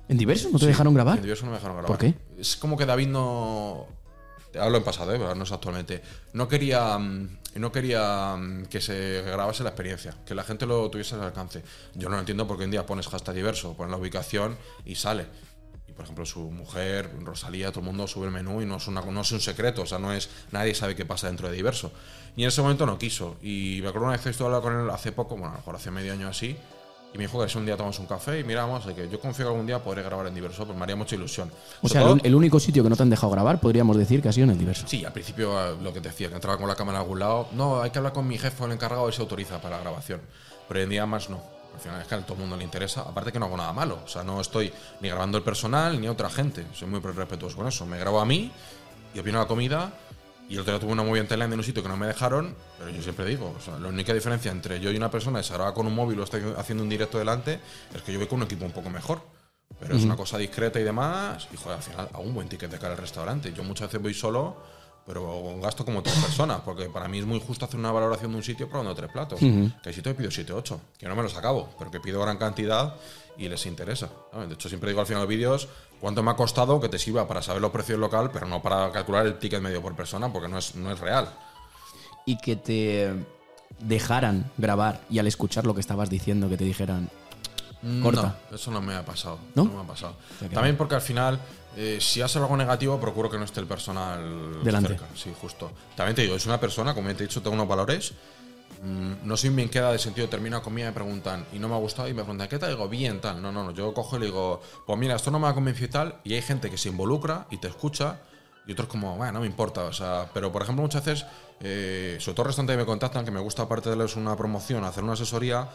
¿En Diverso no te dejaron grabar? En Diverso no me dejaron grabar. ¿Por qué? Es como que David no. Hablo en pasado, ¿eh? no es actualmente. No quería, mm, no quería mm, que se grabase la experiencia, que la gente lo tuviese al alcance. Yo no lo entiendo porque en día pones hashtag diverso, pones la ubicación y sale. Y por ejemplo, su mujer, Rosalía, todo el mundo sube el menú y no es, una, un secreto, o sea, no es. Nadie sabe qué pasa dentro de diverso. Y en ese momento no quiso. Y me acuerdo una vez que estuve hablando con él hace poco, bueno, a lo mejor hace medio año así. Y me dijo que si un día tomamos un café y miramos, que yo confío que algún día podré grabar en diverso, pues me haría mucha ilusión. O Sobre sea, todo- el, el único sitio que no te han dejado grabar podríamos decir que ha sido en el Diverso. Sí, al principio eh, lo que te decía, que entraba con la cámara a algún lado. No, hay que hablar con mi jefe o el encargado y se autoriza para la grabación. Pero hoy en día más no. Al final es que a todo el mundo le interesa. Aparte que no hago nada malo. O sea, no estoy ni grabando el personal ni a otra gente. Soy muy respetuoso con eso. Me grabo a mí y opino la comida. Y el otro día tuve una muy en Tailandia en un sitio que no me dejaron. Pero yo siempre digo, o sea, la única diferencia entre yo y una persona que se graba con un móvil o está haciendo un directo delante es que yo voy con un equipo un poco mejor. Pero es una cosa discreta y demás. Y joder, al final hago un buen ticket de cara al restaurante. Yo muchas veces voy solo, pero gasto como tres personas. Porque para mí es muy justo hacer una valoración de un sitio probando tres platos. Que hay sitio que pido 7 8, que no me los acabo, pero que pido gran cantidad y les interesa. ¿sabes? De hecho, siempre digo al final de los vídeos cuánto me ha costado que te sirva para saber los precios local, pero no para calcular el ticket medio por persona, porque no es, no es real. Y que te dejaran grabar y al escuchar lo que estabas diciendo que te dijeran corta. No, eso no me ha pasado. ¿No? ¿No? me ha pasado. También porque al final, eh, si hace algo negativo, procuro que no esté el personal Delante. cerca. Sí, justo. También te digo, es una persona, como ya te he dicho, tengo unos valores, mm, no soy bien queda de sentido, termino comida y me preguntan, y no me ha gustado, y me preguntan, ¿qué tal? digo, bien, tal. No, no, no, yo cojo y le digo, pues mira, esto no me ha convencido y tal, y hay gente que se involucra y te escucha, y otros como, bueno, no me importa, o sea, pero por ejemplo muchas veces, eh, sobre todo restantes que me contactan, que me gusta aparte de darles una promoción, hacer una asesoría,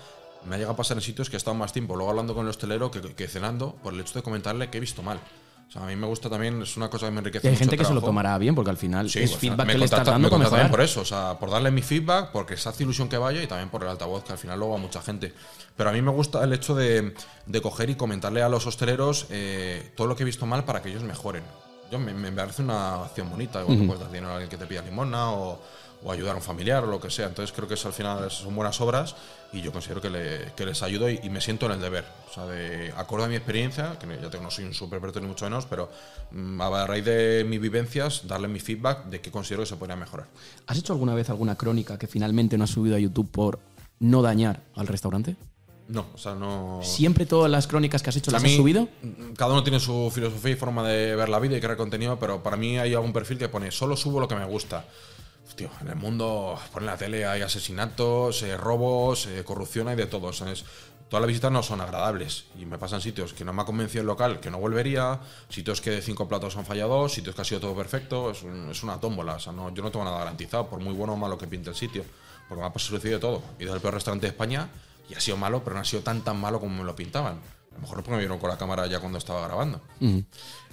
me ha llegado a pasar en sitios que he estado más tiempo, luego hablando con el hostelero que, que cenando, por el hecho de comentarle que he visto mal. O sea, a mí me gusta también, es una cosa que me enriquece Y hay mucho gente que se lo tomará bien, porque al final Sí, es o sea, feedback me que le estás dando me para por eso, o sea, por darle mi feedback, porque se hace ilusión que vaya y también por el altavoz, que al final luego a mucha gente. Pero a mí me gusta el hecho de, de coger y comentarle a los hosteleros eh, todo lo que he visto mal para que ellos mejoren. Yo me, me parece una acción bonita, igual que puedes dar dinero a alguien que te pida limosna o, o ayudar a un familiar o lo que sea. Entonces creo que eso al final son buenas obras y yo considero que, le- que les ayudo y, y me siento en el deber. O sea, de acuerdo a mi experiencia, que ya tengo, no soy un super experto ni mucho menos, pero mm, a raíz de mis vivencias, darle mi feedback de qué considero que se podría mejorar. ¿Has hecho alguna vez alguna crónica que finalmente no has subido a YouTube por no dañar al restaurante? No, o sea, no. ¿Siempre todas las crónicas que has hecho las mí, has subido? mm, Cada uno tiene su filosofía y forma de ver la vida y crear contenido, pero para mí hay algún perfil que pone solo subo lo que me gusta. Tío, en el mundo, pone la tele, hay asesinatos, eh, robos, eh, corrupción, hay de todo. ¿sabes? Todas las visitas no son agradables y me pasan sitios que no me ha convencido el local, que no volvería, sitios que de cinco platos han fallado sitios que ha sido todo perfecto. Es, un- es una tómbola. O sea, no, yo no tengo nada garantizado, por muy bueno o malo que pinte el sitio. Porque me ha sucedido todo. He ido al peor restaurante de España y ha sido malo, pero no ha sido tan tan malo como me lo pintaban. A lo mejor porque me vieron con la cámara ya cuando estaba grabando.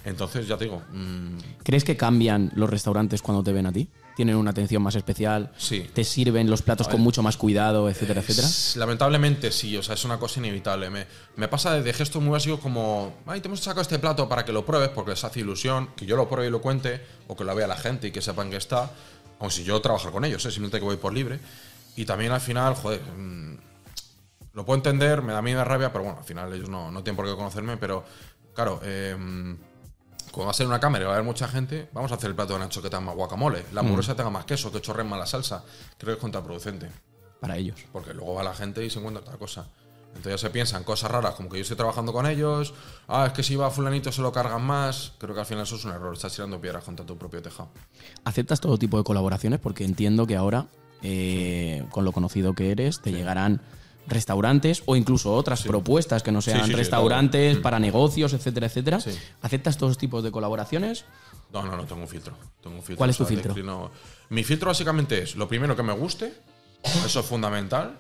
Entonces, ya te digo, mm, ¿Crees que cambian los restaurantes cuando te ven a ti? ¿Tienen una atención más especial? Sí. ¿Te sirven los platos con mucho más cuidado, etcétera, etcétera? Lamentablemente sí, o sea, es una cosa inevitable. Me, me pasa desde gestos muy básicos como, ay, te hemos sacado este plato para que lo pruebes porque les hace ilusión, que yo lo pruebe y lo cuente, o que lo vea la gente y que sepan que está, o si yo trabajar con ellos, ¿eh? simplemente que voy por libre. Y también al final, joder, mm, lo puedo entender, me da miedo rabia, pero bueno, al final ellos no, no tienen por qué conocerme, pero claro, eh, como va a ser una cámara y va a haber mucha gente, vamos a hacer el plato de Nacho que tenga más guacamole, la hamburguesa tenga más queso, que chorren más la salsa. Creo que es contraproducente. Para ellos. Porque luego va la gente y se encuentra otra cosa. Entonces ya se piensan cosas raras como que yo estoy trabajando con ellos. Ah, es que si va fulanito se lo cargan más. Creo que al final eso es un error. Estás tirando piedras contra tu propio tejado. ¿Aceptas todo tipo de colaboraciones? Porque entiendo que ahora, eh, con lo conocido que eres, te llegarán restaurantes o incluso otras propuestas que no sean sí, sí, restaurantes para negocios, etcétera, etcétera. Sí. ¿Aceptas todos tipos de colaboraciones? No, no, no, tengo un filtro. Tengo un filtro ¿Cuál es tu o sea, filtro? declino- Mi filtro básicamente es lo primero que me guste. Eso es fundamental.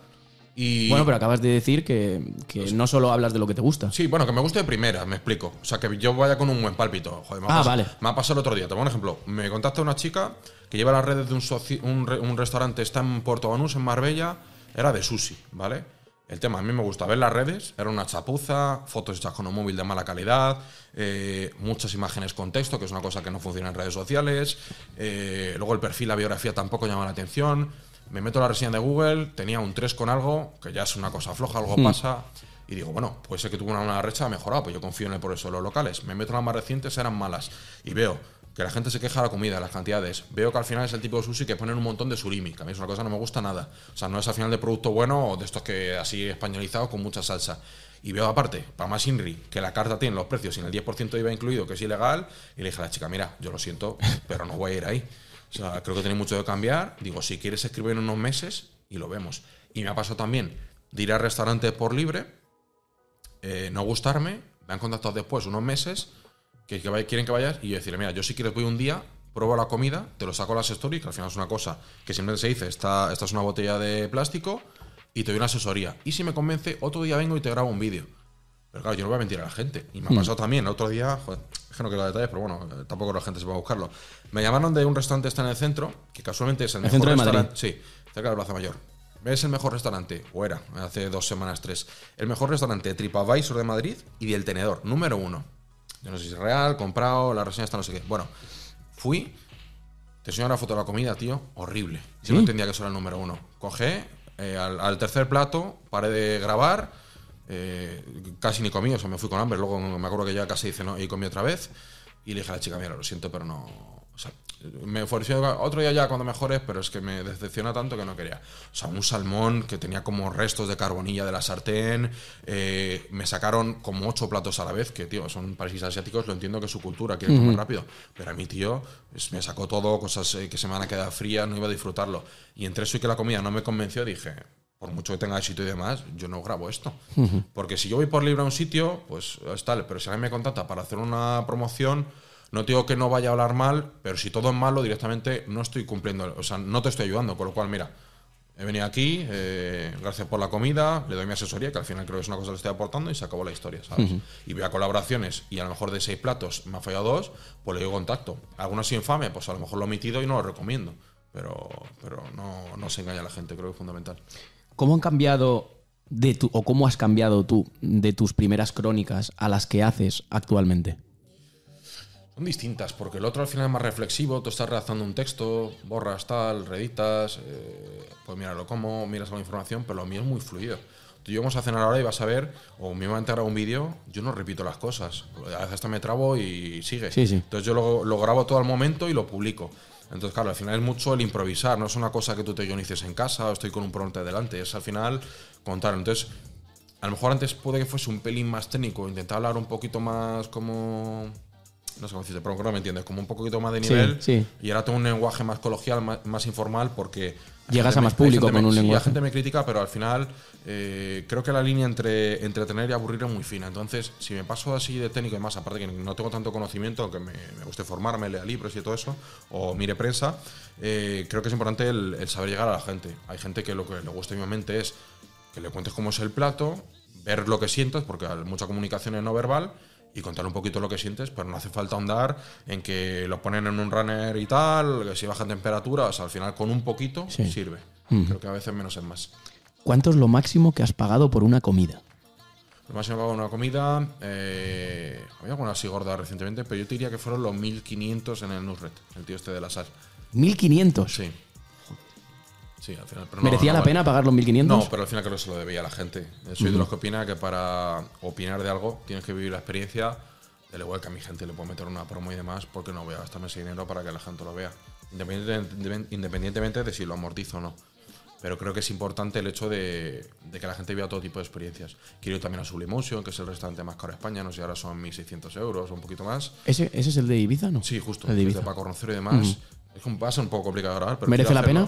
Y Bueno, pero acabas de decir que, que no solo hablas de lo que te gusta. Sí, bueno, que me guste de primera, me explico. O sea, que yo vaya con un buen pálpito. Joder, me Ah, vale. Me ha pasado el otro día. Te pongo un ejemplo. Me contacta una chica que lleva las redes de un, un, re- un restaurante, está en Puerto Banús, en Marbella. Era de sushi, ¿vale? El tema, a mí me gusta ver las redes. Era una chapuza, fotos hechas con un móvil de mala calidad, eh, muchas imágenes con texto, que es una cosa que no funciona en redes sociales. eh, luego el perfil, la biografía tampoco llama la atención. Me meto en la reseña de Google, tenía un 3 con algo, que ya es una cosa floja, algo pasa. Y digo, bueno, puede ser que tuvo una, recha, ha mejorado, pues yo confío en el progreso de los locales. Me meto en las más recientes, eran malas. Y veo que la gente se queja de la comida, las cantidades. Veo que al final es el tipo de sushi que ponen un montón de surimi, que a mí es una cosa que no me gusta nada. O sea, no es al final de producto bueno o de estos que así españolizados con mucha salsa. Y veo aparte, para más Inri, que la carta tiene los precios sin el 10% de IVA incluido, que es ilegal. Y le dije a la chica, mira, yo lo siento, pero no voy a ir ahí. O sea, creo que tenéis mucho de cambiar. Digo, si quieres escribir en unos meses y lo vemos. Y me ha pasado también de ir al restaurante por libre, eh, no gustarme, me han contactado después, unos meses, que, quieren que vayas y yo decirle, mira, yo si quieres voy un día, pruebo la comida, te lo saco a las stories, que al final es una cosa que siempre se dice, esta, esta es una botella de plástico y te doy una asesoría. Y si me convence, otro día vengo y te grabo un vídeo. Pero claro, yo no voy a mentir a la gente. Y me ha pasado también, el otro día, joder, es que no quiero detalles, pero bueno, eh, tampoco la gente se va a buscarlo. Me llamaron de un restaurante que está en el centro, que casualmente es el, ¿El mejor centro de Madrid? restaurante. Sí, cerca de Plaza Mayor. Es el mejor restaurante, o era, hace dos semanas, tres. El mejor restaurante de TripAdvisor de Madrid y del tenedor, número uno. Yo no sé si es real, comprado, la reseña está no sé qué. Bueno, fui, te enseño una foto de la comida, tío, horrible. Yo ¿Sí? no entendía que eso era el número uno. Cogé, eh, al, al tercer plato, paré de grabar, eh, casi ni comí, o sea, me fui con hambre. Luego me acuerdo que ya casi dice no y comí otra vez. Y le dije a la chica, mira, lo siento, pero no. Sea, me ofreció otro día ya cuando mejores, pero es que me decepciona tanto que no quería. O sea, un salmón que tenía como restos de carbonilla de la sartén. eh, me sacaron como ocho platos a la vez, que, tío, son países asiáticos, lo entiendo que es su cultura, quieren comer rápido. Pero a mi tío me sacó todo, cosas eh, que se me van a quedar frías, no iba a disfrutarlo. Y entre eso y que la comida no me convenció, dije, por mucho que tenga éxito y demás, yo no grabo esto. Porque si yo voy por libre a un sitio, pues es tal. Pero si alguien me contacta para hacer una promoción, no te digo que no vaya a hablar mal, pero si todo es malo, directamente no estoy cumpliendo, o sea, no te estoy ayudando. Con lo cual, mira, he venido aquí, eh, gracias por la comida, le doy mi asesoría, que al final creo que es una cosa que le estoy aportando y se acabó la historia, ¿sabes? Y voy a colaboraciones y a lo mejor de seis platos me ha fallado dos, pues le doy contacto. Alguno así infame, pues a lo mejor lo he omitido y no lo recomiendo. Pero, pero no, no se engaña a la gente, creo que es fundamental. ¿Cómo han cambiado de tu, o cómo has cambiado tú de tus primeras crónicas a las que haces actualmente? Distintas, porque el otro al final es más reflexivo, tú estás redactando un texto, borras tal, reeditas, eh, pues míralo como, miras la información, pero lo mío es muy fluido. Tú y yo vamos a cenar ahora y vas a ver, o me va a enterar un vídeo, yo no repito las cosas. A veces hasta me trabo y sigue. Sí, sí. Entonces yo lo, lo grabo todo al momento y lo publico. Entonces, claro, al final es mucho el improvisar, no es una cosa que tú te guionices en casa o estoy con un pronto delante, es al final contar. Entonces, a lo mejor antes puede que fuese un pelín más técnico, intentar hablar un poquito más como. No sé cómo decirte, pero creo que me entiendes, como un poquito más de Sí, nivel. sí. Y ahora tengo un lenguaje más coloquial, más, más informal, porque. Llegas a me- más hay público con me- un sí, lenguaje. La gente me critica, pero al final eh, creo que la línea entre entretener y aburrir es muy fina. Entonces, si me paso así de técnico y más, aparte que no tengo tanto conocimiento, aunque me, me guste formarme, lea libros y todo eso, o mire prensa, eh, creo que es importante el, el saber llegar a la gente. Hay gente que lo que le gusta mismamente es que le cuentes cómo es el plato, ver lo que sientes, porque hay mucha comunicación es no verbal, y contar un poquito lo que sientes, pero no hace falta ahondar en que lo ponen en un runner y tal, que si bajan temperaturas, al final con un poquito Sí. sirve. Creo que a veces menos es más. ¿Cuánto es lo máximo que has pagado por una comida? Lo más me pago una comida, eh, había alguna así gorda recientemente, pero yo te diría que fueron los 1500 en el Nusret, el tío este de la sal. 1.500. Sí. Sí, al final. pero no- ¿Merecía no la vale. pena pagar los 1.500? No, pero al final creo que se lo debía a la gente. Soy de los que opina que para opinar de algo tienes que vivir la experiencia. Del igual que a mi gente le puedo meter una promo y demás, porque no voy a gastarme ese dinero para que la gente lo vea. Independientemente, independientemente de si lo amortizo o no. Pero creo que es importante el hecho de, de que la gente vea todo tipo de experiencias. Quiero ir también a Sublimotion, que es el restaurante más caro de España. No sé, ahora son 1.600 euros o un poquito más. ¿Ese, ese es el de Ibiza, no? Sí, justo. El de Ibiza. Paco Roncero y demás. Es que va a ser un poco complicado grabar, pero ¿Merece la pena?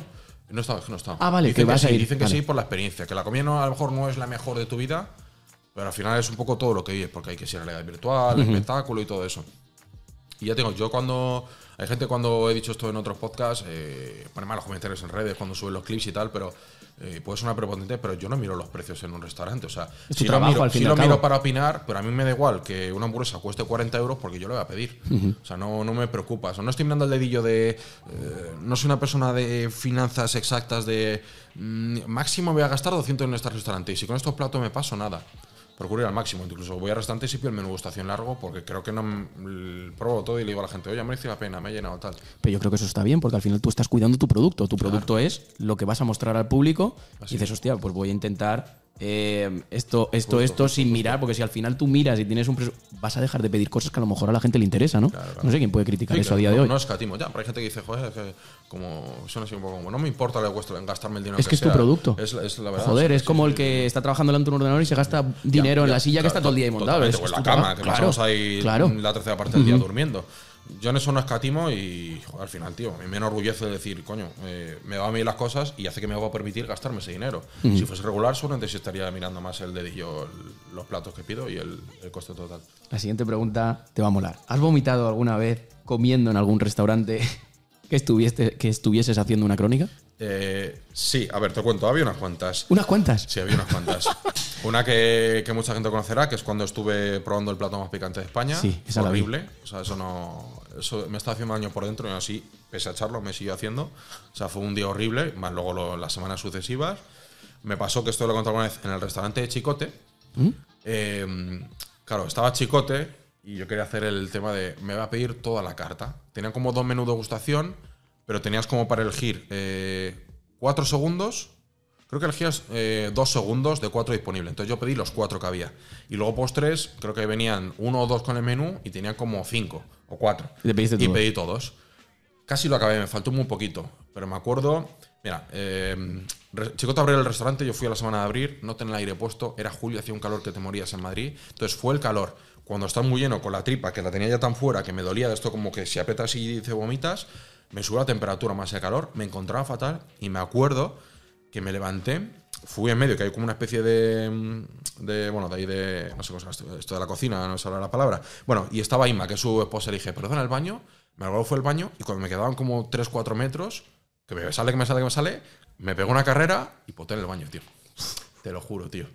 No está, es que no está. Ah, vale, dicen que vas sí, a ir. Dicen que Vale. sí por la experiencia, que la comida no, a lo mejor no es la mejor de tu vida, pero al final es un poco todo lo que vives, porque hay que ser realidad virtual, espectáculo y todo eso. Y ya tengo, yo cuando. Hay gente cuando he dicho esto en otros podcasts, eh, pone malos comentarios en redes cuando suben los clips y tal, pero eh, puede sonar prepotente, pero yo no miro los precios en un restaurante. O sea, trabajo, lo miro para opinar, pero a mí me da igual que una hamburguesa cueste 40 euros porque yo lo voy a pedir. O sea, no, no me preocupa. O sea, no estoy mirando el dedillo de. eh, no soy una persona de finanzas exactas de. mm, máximo voy a gastar 200 en este restaurante y si con estos platos me paso, nada. Procuro ir al máximo. Incluso voy a restaurantes y pido el menú gustación largo porque creo que no. Pruebo todo y le digo a la gente, oye, merece la pena, me ha llenado tal. Pero yo creo que eso está bien porque al final tú estás cuidando tu producto. Tu producto es lo que vas a mostrar al público y dices, hostia, pues voy a intentar eh, esto, esto, esto sin mirar, porque si al final tú miras y tienes un presu- vas a dejar de pedir cosas que a lo mejor a la gente le interesa, ¿no? No sé quién puede criticar Sí, eso a día no, de hoy. No escatimo ya, pero hay gente que dice, joder, es que como suena así un poco como, no me importa lo que cueste en gastarme el dinero. Es que es tu sea". producto. Es, es la verdad. Joder, es como sí, el que está trabajando delante de un ordenador y se gasta dinero en la silla que está todo el día ahí montado. totalmente, Es- o en la cama, que pasamos ahí claro. la tercera parte del día durmiendo. Yo en eso no escatimo y joder, al final, tío, me enorgullece decir, coño, eh, me va a mí las cosas y hace que me va a permitir gastarme ese dinero. Si fuese regular, seguramente sí estaría mirando más el dedillo, el- los platos que pido y el, el coste total. La siguiente pregunta te va a molar. ¿Has vomitado alguna vez comiendo en algún restaurante que, estuvieste, que estuvieses haciendo una crónica? Eh, sí, a ver, te cuento, había unas cuantas. ¿Unas cuantas? Sí, había unas cuantas. Una que, que mucha gente conocerá, que es cuando estuve probando el plato más picante de España. Sí, esa la horrible. O sea, eso no. Eso me está haciendo daño por dentro y así, pese a echarlo, me siguió haciendo. O sea, fue un día horrible, más luego lo- las semanas sucesivas. Me pasó que esto lo he contado alguna vez en el restaurante de Chicote. ¿Mm? Eh, claro, estaba Chicote y yo quería hacer el tema de. Me va a pedir toda la carta. Tenían como dos menús de gustación, pero tenías como para elegir eh, cuatro segundos. Creo que elegías eh, dos segundos de cuatro disponibles. Entonces yo pedí los cuatro que había. Y luego postres, creo que venían uno o dos con el menú y tenía como cinco o cuatro. Y te pediste y todos. pedí todos. Casi lo acabé, me faltó muy poquito. Pero me acuerdo. Mira, eh, Chicote abrió el restaurante, yo fui a la semana de abrir, no tenía el aire puesto, era julio, hacía un calor que te morías en Madrid. Entonces fue el calor. Cuando estás muy lleno con la tripa, que la tenía ya tan fuera, que me dolía de esto como que si aprietas y te vomitas, me sube la temperatura más el calor, me encontraba fatal y me acuerdo que me levanté, fui en medio, que hay como una especie de, mm, bueno, de ahí de, no sé cómo se llama esto, de la cocina, no sé la palabra. Bueno, y estaba Inma, que su esposa, le dije, perdona, el baño, me acuerdo fue el baño, y cuando me quedaban como 3-4 metros, que me sale, que me sale, que me sale, me pegó una carrera y poté en el baño, tío. Te lo juro, tío.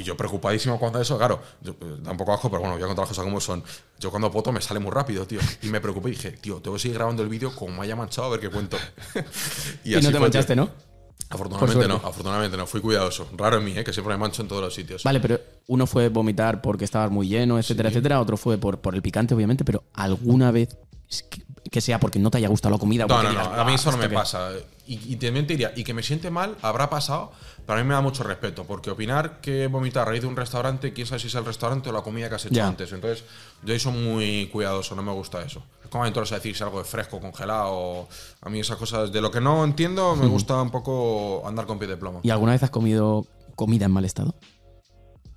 Y yo preocupadísimo cuando eso, claro, yo, eh, da un poco asco, pero bueno, voy a contar las cosas como son. Yo cuando poto me sale muy rápido, tío. Y me preocupé y dije, tío, tengo que seguir grabando el vídeo como me haya manchado a ver qué cuento. Y, así no te fue, manchaste, tío. ¿no? Afortunadamente no, afortunadamente no. Fui cuidadoso. Raro en mí, ¿eh? que siempre me mancho en todos los sitios. Vale, pero uno fue vomitar porque estabas muy lleno, etcétera, etcétera. Otro fue por, por el picante, obviamente, pero alguna vez que, sea porque no te haya gustado la comida. o No, no, no. digas, A mí "Ah, eso no ¿esto me qué?". pasa. Y, y también te diría, y que me siente mal, habrá pasado, pero a mí me da mucho respeto, porque opinar que vomitar a raíz de un restaurante, quién sabe si es el restaurante o la comida que has hecho Ya. antes. Entonces, yo soy muy cuidadoso, no me gusta eso. Es como entonces a decir si algo es fresco, congelado. A mí esas cosas, de lo que no entiendo, me gusta un poco andar con pie de plomo. ¿Y alguna vez has comido comida en mal estado?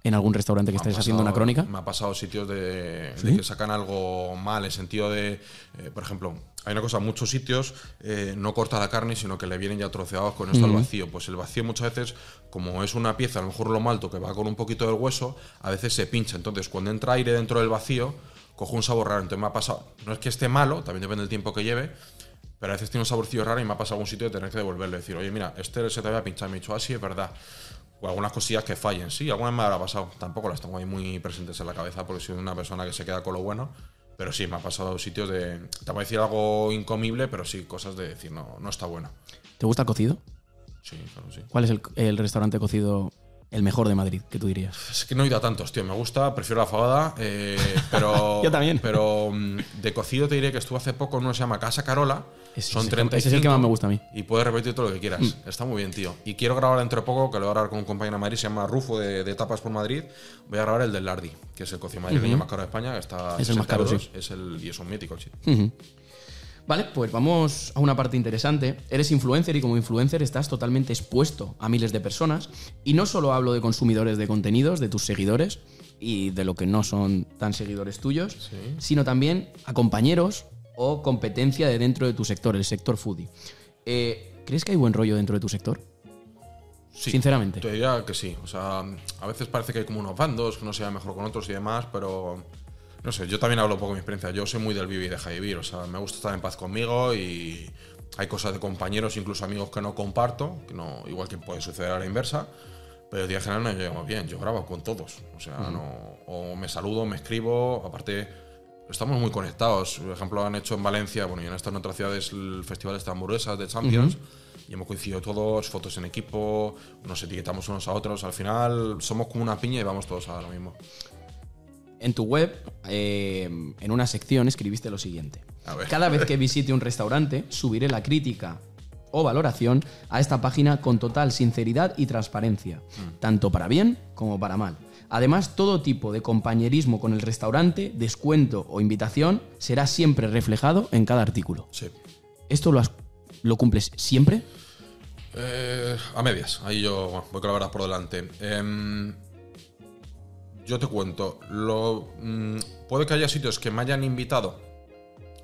¿En algún restaurante que estés haciendo una crónica? Me ha pasado sitios de, de que sacan algo mal, en sentido de, eh, por ejemplo, hay una cosa, muchos sitios eh, no corta la carne, sino que le vienen ya troceados con esto al vacío. Pues el vacío muchas veces, como es una pieza, a lo mejor lo malto, que va con un poquito del hueso, a veces se pincha. Entonces, cuando entra aire dentro del vacío, coge un sabor raro. Entonces me ha pasado, no es que esté malo, también depende del tiempo que lleve, pero a veces tiene un saborcillo raro y me ha pasado algún sitio de tener que devolverle. Decir, oye, mira, este se te había pinchado. Me he dicho, ah, sí, es verdad. O algunas cosillas que fallen. Sí, algunas me habrá pasado. Tampoco las tengo ahí muy presentes en la cabeza porque soy una persona que se queda con lo bueno. Pero sí, me ha pasado sitios de. Te voy a decir algo incomible, pero sí, cosas de decir, no, no está bueno. ¿Te gusta el cocido? Sí, claro, sí. ¿Cuál es el, el restaurante cocido el mejor de Madrid, que tú dirías? Es que no he ido a tantos, tío. Me gusta, prefiero la fagada. eh, pero. Yo también. Pero mm, de cocido te diré que estuve hace poco en uno se llama Casa Carola. Son es que- 35. ese es el que más me gusta a mí. Y puedes repetir todo lo que quieras. Mm. Está muy bien, tío. Y quiero grabar dentro de poco, que lo voy a grabar con un compañero de Madrid, se llama Rufo de, de Tapas por Madrid. Voy a grabar el del Lardi, que es el cocido madrileño más caro de España. que Está Es el más 60 caro, sí. Es el, y es un mítico, sí. Vale, pues vamos a una parte interesante. Eres influencer y como influencer estás totalmente expuesto a miles de personas. Y no solo hablo de consumidores de contenidos, de tus seguidores y de lo que no son tan seguidores tuyos, sino también a compañeros o competencia de dentro de tu sector, el sector foodie. Eh, ¿Crees que hay buen rollo dentro de tu sector? Sí, Sinceramente. Te diría que sí. O sea, a veces parece que hay como unos bandos, que uno sea mejor con otros y demás, pero no sé, yo también hablo un poco de mi experiencia. Yo soy muy del vivir y deja vivir. O sea, me gusta estar en paz conmigo y hay cosas de compañeros, incluso amigos que no comparto, que no, igual que puede suceder a la inversa. Pero el día general nos llevamos bien. Yo grabo con todos. O sea, no, o me saludo, me escribo. Aparte, estamos muy conectados. Por ejemplo, han hecho en Valencia, bueno, y en otras ciudades el Festival de estas hamburguesas de Champions. Y hemos coincidido todos, fotos en equipo, nos etiquetamos unos a otros. Al final somos como una piña y vamos todos a lo mismo. En tu web, eh, en una sección, escribiste lo siguiente. A ver. Cada vez que visite un restaurante, subiré la crítica o valoración a esta página con total sinceridad y transparencia, tanto para bien como para mal. Además, todo tipo de compañerismo con el restaurante, descuento o invitación será siempre reflejado en cada artículo. Sí. ¿Esto lo, has- lo cumples siempre? Eh, a medias, ahí yo bueno, voy con la verdad por delante. Em, yo te cuento, lo, mm, puede que haya sitios que me hayan invitado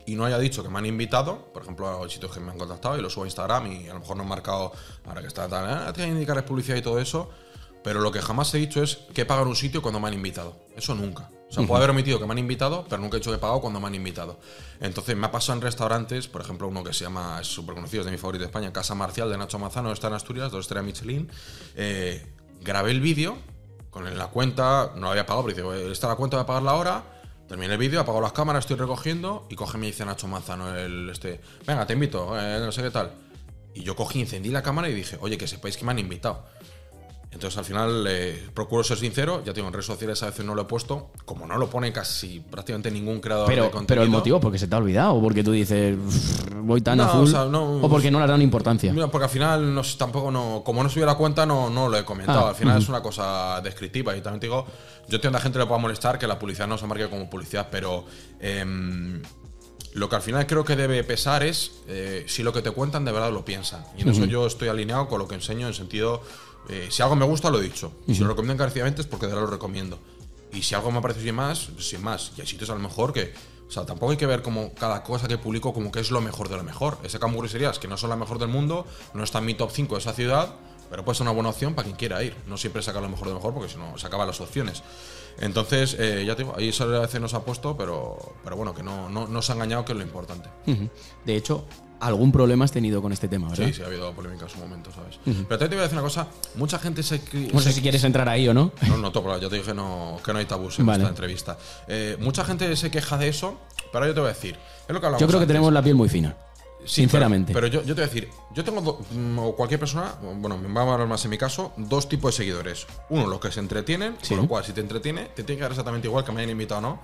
y no haya dicho que me han invitado. Por ejemplo, hay sitios que me han contactado y lo subo a Instagram y a lo mejor no han marcado, ahora que está tan, ah, te voy a indicar publicidad y todo eso. Pero lo que jamás he dicho es que he pagado un sitio cuando me han invitado. Eso nunca. O sea, puedo haber omitido que me han invitado, pero nunca he dicho que he pagado cuando me han invitado. Entonces, me ha pasado en restaurantes, por ejemplo, uno que se llama, es súper conocido, es de mi favorito de España, Casa Marcial de Nacho Manzano, está en Asturias, dos estrellas Michelin. Eh, grabé el vídeo con la cuenta, no la había pagado, pero dice, esta es la cuenta, voy a pagarla ahora. Terminé el vídeo, apago las cámaras, estoy recogiendo y coge me dice Nacho Manzano, el este, venga, te invito, eh, no sé qué tal. Y yo cogí, encendí la cámara y dije, oye, que sepáis que me han invitado. Entonces al final eh, procuro ser sincero, ya tengo en redes sociales a veces no lo he puesto, como no lo pone casi prácticamente ningún creador de contenido. pero el motivo, porque se te ha olvidado, o porque tú dices, "Uf, voy tan a No, full, o sea, no- o porque no le dado importancia. Mira, porque al final no tampoco no, como no subí la cuenta no, no lo he comentado. Ah, al final es una cosa descriptiva y también te digo, yo entiendo a la gente le pueda molestar que la publicidad no se marque como publicidad, pero em, Lo que al final creo que debe pesar es eh, si lo que te cuentan de verdad lo piensan. Y en eso yo estoy alineado con lo que enseño en sentido, eh, si algo me gusta, lo he dicho. Y si lo recomiendo encarecidamente es porque de verdad lo recomiendo. Y si algo me parece sin más, sin más. Y hay sitios a lo mejor que, o sea, tampoco hay que ver como cada cosa que publico como que es lo mejor de lo mejor. Ese hamburgueserías que no son la mejor del mundo, no está en mi top 5 de esa ciudad, pero puede ser una buena opción para quien quiera ir. No siempre saca lo mejor de lo mejor porque si no se acaban las opciones. Entonces, eh, ya te digo, ahí solo a veces nos ha puesto, pero, pero bueno, que no, no, no se ha engañado, que es lo importante. De hecho, algún problema has tenido con este tema, ¿verdad? Sí, sí, ha habido polémica en su momento, ¿sabes? Pero también te voy a decir una cosa, mucha gente se... No sé si quieres entrar ahí o no. No, no toco, ya te dije no, que no hay tabús en Vale. esta entrevista. Eh, mucha gente se queja de eso, pero yo te voy a decir, es lo que hablamos Yo creo que antes. tenemos la piel muy fina. Sí, sinceramente. Pero, pero yo, yo te voy a decir, yo tengo, do- mm, o cualquier persona, bueno, me va a hablar más en mi caso, dos tipos de seguidores. Uno, los que se entretienen, Sí. con lo cual, si te entretiene, te tiene que dar exactamente igual que me hayan invitado o no,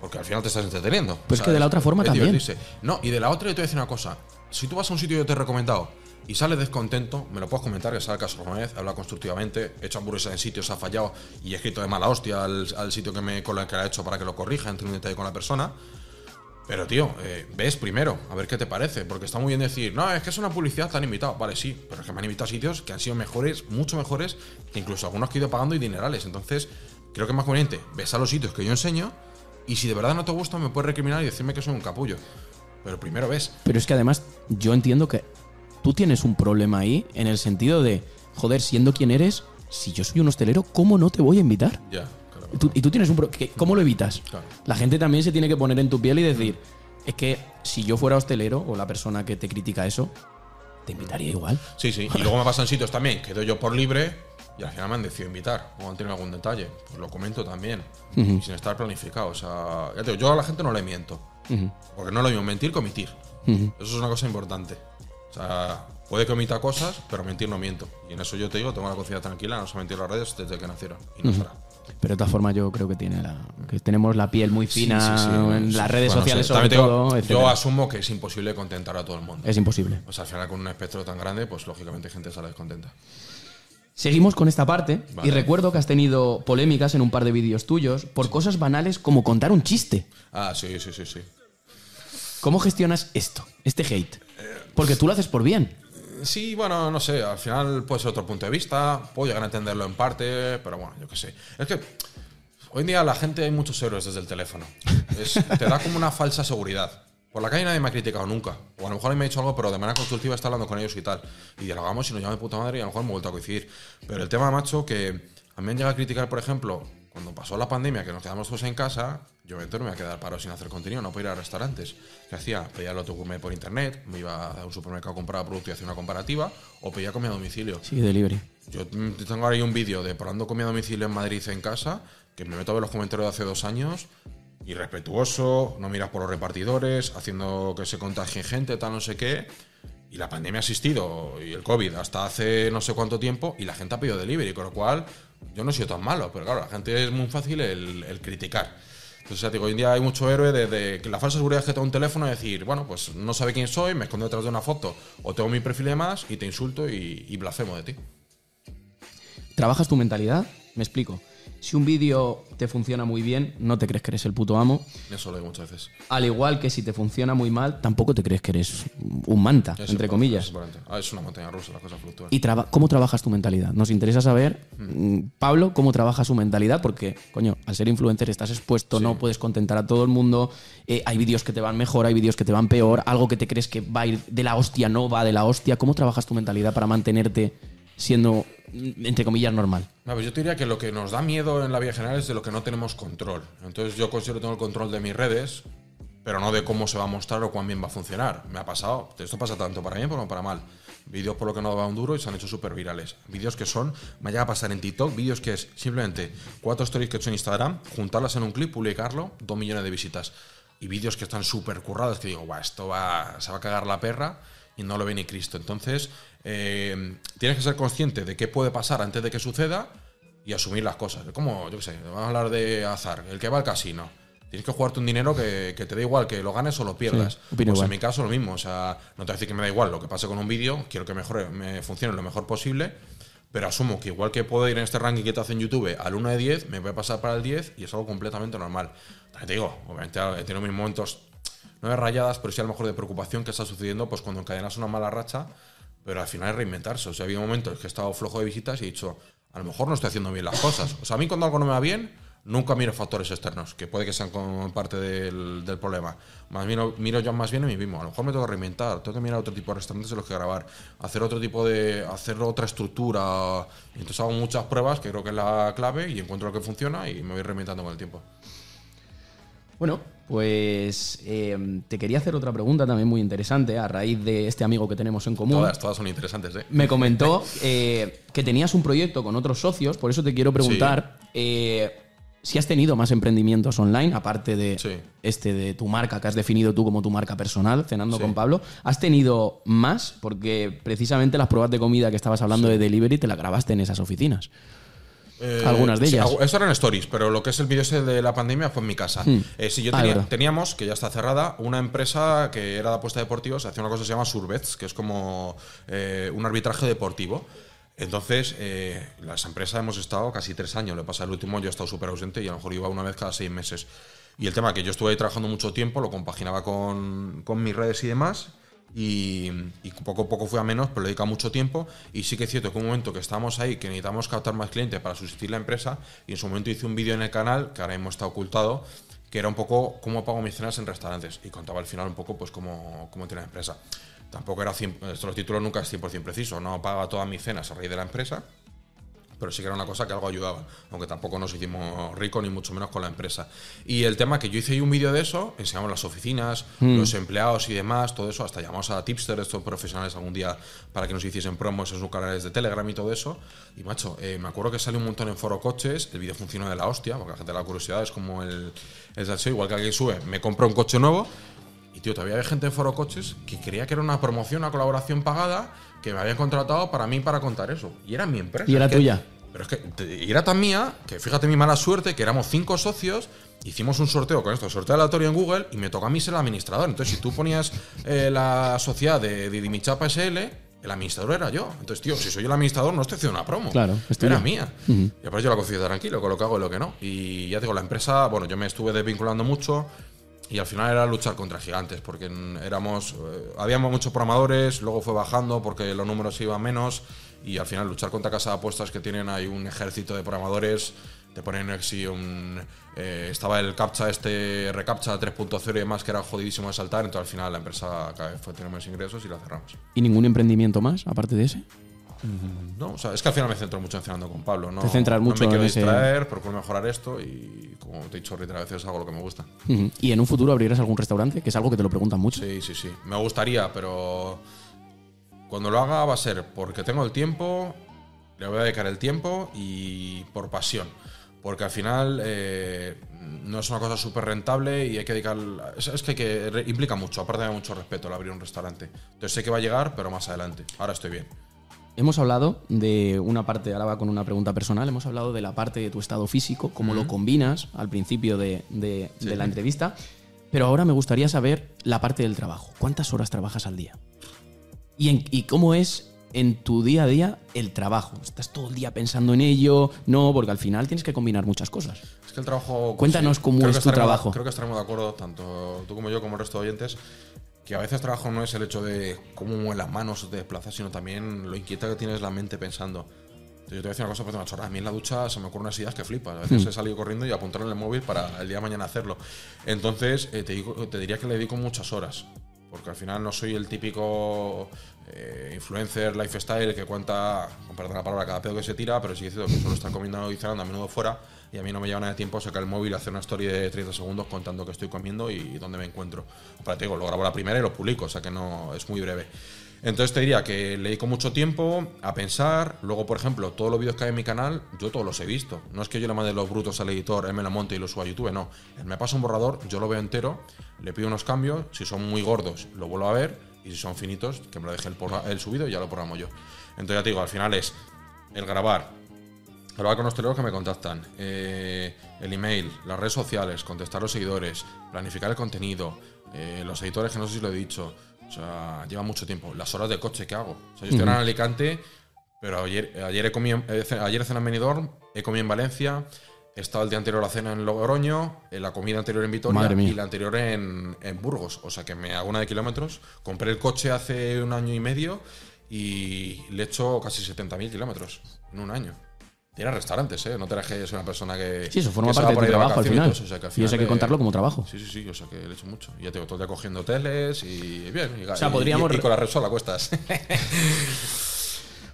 porque al final te estás entreteniendo. Pero es que de la otra forma también. divertirse. No, y de la otra yo te voy a decir una cosa. Si tú vas a un sitio que yo te he recomendado y sales descontento, me lo puedes comentar, que sea el caso alguna vez, habla constructivamente, he hecho hamburguesas en sitios, ha fallado y he escrito de mala hostia al, al sitio que me con el que la he hecho para que lo corrija, entre un detalle con la persona. Pero, tío, eh, ves primero, a ver qué te parece. Porque está muy bien decir, no, es que es una publicidad, te han invitado. Vale, sí, pero es que me han invitado a sitios que han sido mejores, mucho mejores, que incluso algunos que he ido pagando y dinerales. Entonces, creo que es más conveniente ves a los sitios que yo enseño y si de verdad no te gusta, me puedes recriminar y decirme que soy un capullo. Pero primero ves. Pero es que además yo entiendo que tú tienes un problema ahí en el sentido de, joder, siendo quien eres, si yo soy un hostelero, ¿cómo no te voy a invitar? Ya, claro. Y tú, y tú tienes un pro- que- ¿Cómo lo evitas? Claro. La gente también se tiene que poner en tu piel y decir, es que si yo fuera hostelero o la persona que te critica eso, te invitaría igual. Sí, sí. Y luego me pasa en sitios también que doy yo por libre y al final me han decidido invitar o han tenido algún detalle. Pues lo comento también. y sin estar planificado. O sea, ya te digo, yo a la gente no le miento. Porque no lo mismo mentir que omitir. Eso es una cosa importante. O sea, puede que omita cosas, pero mentir no miento. Y en eso yo te digo, tengo la conciencia tranquila, no se mentir en las redes desde que nacieron. Y no será. Pero de todas formas yo creo que tiene la, que tenemos la piel muy fina sí, sí, en sí. las redes Bueno, sociales sobre También te digo, todo. yo etcétera. asumo que es imposible contentar a todo el mundo. Es imposible. Pues al final con un espectro tan grande, pues lógicamente gente sale descontenta. Seguimos con esta parte y recuerdo que has tenido polémicas en un par de vídeos tuyos por cosas banales como contar un chiste. Ah, sí, sí, sí, sí. ¿Cómo gestionas esto, este hate? Porque tú lo haces por bien. Sí, bueno, no sé, al final puede ser otro punto de vista, puedo llegar a entenderlo en parte, pero bueno, yo qué sé. Es que hoy en día la gente hay muchos héroes desde el teléfono. Es- te da como una falsa seguridad. Por la calle nadie me ha criticado nunca. O a lo mejor me ha dicho algo, pero de manera constructiva está hablando con ellos y tal. Y dialogamos y nos llama de puta madre y a lo mejor hemos vuelto a coincidir. Pero el tema, macho, que a mí me han llegado a criticar, por ejemplo, cuando pasó la pandemia, que nos quedamos todos en casa, yo me voy a quedar parado sin hacer contenido, no puedo ir a restaurantes. ¿Qué hacía? Pedía el autogourmet por internet, me iba a un supermercado a comprar producto y hacía una comparativa, o pedía comida a domicilio. Sí, delivery. Yo mm, tengo ahí un vídeo de probando comida a domicilio en Madrid en casa, que me meto a ver los comentarios de hace dos años, irrespetuoso, no miras por los repartidores, haciendo que se contagien gente, tal, no sé qué. Y la pandemia ha existido, y el COVID, hasta hace no sé cuánto tiempo, y la gente ha pedido delivery, con lo cual yo no he sido tan malo, pero claro, la gente es muy fácil el, criticar. Entonces, ya digo, hoy en día hay mucho héroe de, de que la falsa seguridad que tengo un teléfono y decir, bueno, pues no sabe quién soy, me escondo detrás de una foto, o tengo mi perfil de más y te insulto y, y blasfemo de ti. ¿Trabajas tu mentalidad? Me explico. Si un vídeo te funciona muy bien, no te crees que eres el puto amo. Eso lo digo muchas veces. Al igual que si te funciona muy mal, tampoco te crees que eres un manta, Es entre comillas. Es. Ah, es una montaña rusa, las cosas fluctúan. ¿Y traba- cómo trabajas tu mentalidad? Nos interesa saber, mm, Pablo, cómo trabaja su mentalidad, porque, coño, al ser influencer estás expuesto, no puedes contentar a todo el mundo, eh, hay vídeos que te van mejor, hay vídeos que te van peor, algo que te crees que va a ir de la hostia no va de la hostia. ¿Cómo trabajas tu mentalidad para mantenerte siendo, entre comillas, normal? A ver, yo te diría que lo que nos da miedo en la vida general es de lo que no tenemos control. Entonces yo considero que tengo el control de mis redes, pero no de cómo se va a mostrar o cuán bien va a funcionar. Me ha pasado, esto pasa tanto para bien como para mal. Vídeos por lo que no un duro y se han hecho súper virales. Vídeos que son, me llega a pasar en TikTok, vídeos que es simplemente cuatro stories que he hecho en Instagram, juntarlas en un clip, publicarlo, dos millones de visitas. Y vídeos que están súper currados que digo, guau, esto va, se va a cagar la perra y no lo ve ni Cristo. Entonces, eh, tienes que ser consciente de qué puede pasar antes de que suceda y asumir las cosas. Como, yo qué sé, vamos a hablar de azar, el que va al casino. Tienes que jugarte un dinero que, que te da igual que lo ganes o lo pierdas. Sí, pues igual. en mi caso lo mismo. O sea, no te voy a decir que me da igual lo que pase con un vídeo, quiero que mejore, me funcione lo mejor posible, pero asumo que igual que puedo ir en este ranking que te hace en YouTube al 1 de 10, me voy a pasar para el 10 y es algo completamente normal. También te digo, obviamente he tenido mis momentos no de rayadas, pero sí a lo mejor de preocupación que está sucediendo pues cuando encadenas una mala racha, pero al final es reinventarse. O sea, ha habido momentos que he estado flojo de visitas y he dicho, a lo mejor no estoy haciendo bien las cosas. O sea, a mí cuando algo no me va bien, nunca miro factores externos, que puede que sean como parte del, del problema. Más miro, miro yo más bien en mí mismo. A lo mejor me tengo que reinventar, tengo que mirar otro tipo de restaurantes en los que grabar, hacer otro tipo de. hacer otra estructura. Entonces hago muchas pruebas, que creo que es la clave, y encuentro lo que funciona y me voy reinventando con el tiempo. Bueno, pues eh, te quería hacer otra pregunta también muy interesante a raíz de este amigo que tenemos en común. Todas, todas son interesantes, ¿eh? Me comentó eh, que tenías un proyecto con otros socios, por eso te quiero preguntar eh, si has tenido más emprendimientos online, aparte de Sí. este de tu marca que has definido tú como tu marca personal, cenando Sí. con Pablo. ¿Has tenido más? Porque precisamente las pruebas de comida que estabas hablando de delivery te las grabaste en esas oficinas. Eh, Algunas de sí, ellas. hago- eso eran stories, pero lo que es el vídeo ese de la pandemia fue en mi casa. Eh, sí, yo Ah, tenía- teníamos, que ya está cerrada, una empresa que era de apuesta deportivos, hacía una cosa que se llama Surbets, que es como eh, un arbitraje deportivo. Entonces, eh, las empresas hemos estado casi tres años. Le pasa el último, yo he estado súper ausente y a lo mejor iba una vez cada seis meses. Y el tema que yo estuve ahí trabajando mucho tiempo, lo compaginaba con, con mis redes y demás. Y, poco a poco fue a menos, pero le dedica mucho tiempo. Y sí que es cierto que un momento que estábamos ahí, que necesitamos captar más clientes para subsistir la empresa, y en su momento hice un vídeo en el canal, que ahora mismo está ocultado, que era un poco cómo pago mis cenas en restaurantes. Y contaba al final un poco pues cómo, cómo tiene la empresa. Tampoco era 100, esto los títulos nunca es 100% preciso, no paga todas mis cenas a raíz de la empresa, pero sí que era una cosa que algo ayudaba, aunque tampoco nos hicimos ricos ni mucho menos con la empresa. Y el tema que yo hice un vídeo de eso, enseñamos las oficinas, los empleados y demás, todo eso, hasta llamamos a tipsters, estos profesionales algún día para que nos hiciesen promos en sus canales de Telegram y todo eso. Y macho, eh, me acuerdo que salió un montón en Foro Coches, el vídeo funcionó de la hostia, porque la gente la curiosidad es como el, el salseo, igual que alguien sube, me compro un coche nuevo. Y tío, todavía había gente en Foro Coches que creía que era una promoción, una colaboración pagada, que me habían contratado para mí para contar eso. Y era mi empresa. Y era que- tuya. pero es que era tan mía que fíjate mi mala suerte que éramos cinco socios, hicimos un sorteo con esto, sorteo aleatorio en Google y me tocó a mí ser el administrador. Entonces, si tú ponías eh, la sociedad de Didimichapa SL, el administrador era yo. Entonces, tío, si soy el administrador, no estoy haciendo una promo. Claro, era mía. Y aparte yo la concedí tranquilo con lo que hago y lo que no. Y ya te digo, la empresa, bueno, yo me estuve desvinculando mucho. Y al final era luchar contra gigantes, porque éramos, eh, habíamos muchos programadores, luego fue bajando porque los números iban menos, y al final luchar contra casa de apuestas que tienen ahí un ejército de programadores, te ponen así un... eh, estaba el CAPTCHA, este reCAPTCHA 3.0 y demás, que era jodidísimo de saltar, entonces al final la empresa cada vez fue teniendo menos ingresos y la cerramos. ¿Y ningún emprendimiento más, aparte de ese? No, o sea, es que al final me centro mucho en cenando con Pablo. No, Te centras mucho no me quiero en ese- distraer, procuro mejorar esto y, como te he dicho a veces hago lo que me gusta. ¿Y en un futuro abrirás algún restaurante? Que es algo que te lo preguntan mucho. Sí, sí, sí. Me gustaría, pero cuando lo haga va a ser porque tengo el tiempo, le voy a dedicar el tiempo y por pasión. Porque al final eh, no es una cosa súper rentable y hay que dedicar. Es, es que, que implica mucho, aparte de mucho respeto el abrir un restaurante. Entonces sé que va a llegar, pero más adelante. Ahora estoy bien. Hemos hablado de una parte, ahora va con una pregunta personal, hemos hablado de la parte de tu estado físico, cómo lo combinas al principio de, de- de la entrevista, pero ahora me gustaría saber la parte del trabajo. ¿Cuántas horas trabajas al día? ¿Y, en- y cómo es en tu día a día el trabajo? ¿Estás todo el día pensando en ello? No, porque al final tienes que combinar muchas cosas. Es que el trabajo. Cuéntanos cómo es tu trabajo. Creo que estaremos de acuerdo, tanto tú como yo, como el resto de oyentes, que a veces trabajo no es el hecho de cómo mueven las manos o te desplazas, sino también lo inquieta que tienes la mente pensando. Yo te voy a decir una cosa, pues una chorrada. A mí en la ducha se me ocurren unas ideas que flipas. A Hmm. veces he salido corriendo y apuntar en el móvil para el día de mañana hacerlo. Entonces, eh, te, digo- te diría que le dedico muchas horas. Porque al final no soy el típico eh, influencer, lifestyle, que cuenta, con perdón la palabra, cada pedo que se tira, pero sí que es cierto que solo estar comiendo y cenando a menudo fuera y a mí no me lleva nada de tiempo sacar el móvil y hacer una story de 30 segundos contando que estoy comiendo y dónde me encuentro. Para te digo, lo grabo la primera y lo publico, o sea que no es muy breve. Entonces te diría que le dedico mucho tiempo a pensar. Luego, por ejemplo, todos los vídeos que hay en mi canal, yo todos los he visto. No es que yo le mande los brutos al editor, él me la monte y lo suba a YouTube, no. Él me pasa un borrador, yo lo veo entero, le pido unos cambios. Si son muy gordos, lo vuelvo a ver. Y si son finitos, que me lo deje el, el subido y ya lo programo yo. Entonces ya te digo, al final es el grabar, Hablar con los hosteleros que me contactan, eh, el email, las redes sociales, contestar a los seguidores, planificar el contenido, eh, los editores que no sé si lo he dicho. O sea, lleva mucho tiempo. Las horas de coche que hago. O sea, yo estoy en Alicante, pero ayer, ayer, he comido, eh, ayer cené en Benidorm, he comido en Valencia, He estado el día anterior a la cena en Logroño, en la comida anterior en Vitoria y la anterior en, en Burgos. O sea que me hago una de kilómetros. Compré el coche hace un año y medio y le he hecho casi 70.000 kilómetros en un año. Tiene restaurantes, ¿eh? No te soy una persona que. Sí, eso forma parte de tu trabajo al vacaciones y final. todo eso, o sea que al Y eso hay que contarlo como trabajo. Sí, sí, sí, o sea que le he hecho mucho. Ya tengo todo el día cogiendo hoteles y bien. Y, O sea, y- podríamos y- con la Repsol a cuestas.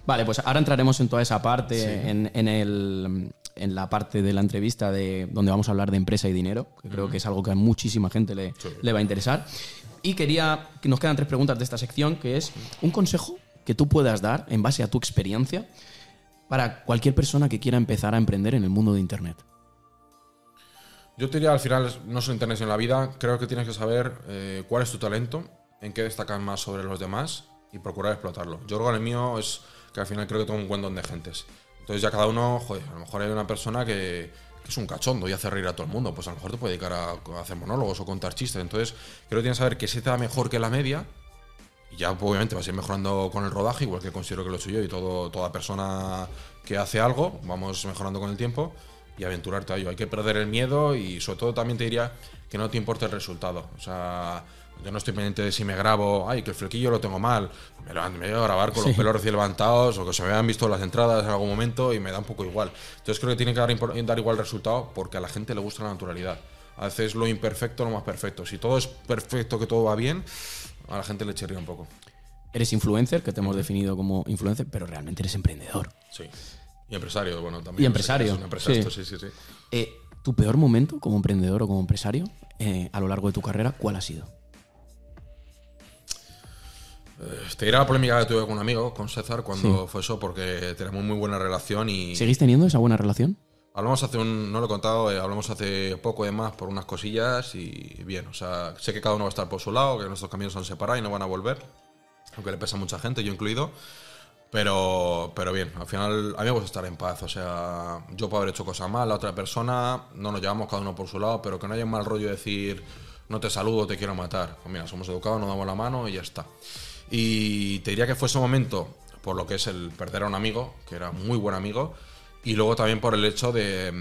Vale, pues ahora entraremos en toda esa parte, en, en el, en la parte de la entrevista de, donde vamos a hablar de empresa y dinero, que creo que es algo que a muchísima gente le, Sí. le va a interesar. Y quería, que nos quedan tres preguntas de esta sección, que es un consejo que tú puedas dar en base a tu experiencia para cualquier persona que quiera empezar a emprender en el mundo de Internet. Yo te diría al final, no solo internet en la vida, creo que tienes que saber eh, cuál es tu talento, en qué destacan más sobre los demás y procurar explotarlo. Yo creo que el mío es que al final creo que tengo un buen don de gentes. Entonces ya cada uno, joder, a lo mejor hay una persona que, es un cachondo y hace reír a todo el mundo, pues a lo mejor te puede dedicar a, a hacer monólogos o contar chistes. Entonces creo que tienes que saber que se te da mejor que la media y ya pues, obviamente vas a ir mejorando con el rodaje, igual que considero que lo hecho yo y todo, toda persona que hace algo, vamos mejorando con el tiempo y aventurarte a ello. Hay que perder el miedo y sobre todo también te diría que no te importe el resultado. O sea, yo no estoy pendiente de si me grabo, ay, que el flequillo lo tengo mal, me, lo- me voy a grabar con los pelos recién levantados o que se me hayan visto las entradas en algún momento y me da un poco igual. Entonces creo que tiene que dar, dar igual resultado porque a la gente le gusta la naturalidad. A veces lo imperfecto lo más perfecto. Si todo es perfecto, que todo va bien, a la gente le chirría un poco. Eres influencer, que te hemos definido como influencer, pero realmente eres emprendedor. Sí. Y empresario, bueno, también. Y empresario, Es sí. esto, sí, sí, sí. Eh, ¿Tu peor momento como emprendedor o como empresario eh, a lo largo de tu carrera, cuál ha sido? Eh, Te diré la polémica que tuve con un amigo, con César, cuando fue eso, porque tenemos muy buena relación y ¿Seguís teniendo esa buena relación? Hablamos hace un, no lo he contado, eh, hablamos hace poco de más por unas cosillas y bien, o sea, sé que cada uno va a estar por su lado, que nuestros caminos se han separado y no van a volver, aunque le pesa a mucha gente, yo incluido. Pero, pero bien, al final a mí me gusta estar en paz. O sea, yo puedo haber hecho cosas mal, la otra persona, no nos llevamos cada uno por su lado, pero que no haya un mal rollo de decir, no te saludo, te quiero matar. Pues mira, somos educados, nos damos la mano y ya está. Y te diría que fue ese momento, por lo que es el perder a un amigo, que era muy buen amigo, y luego también por el hecho de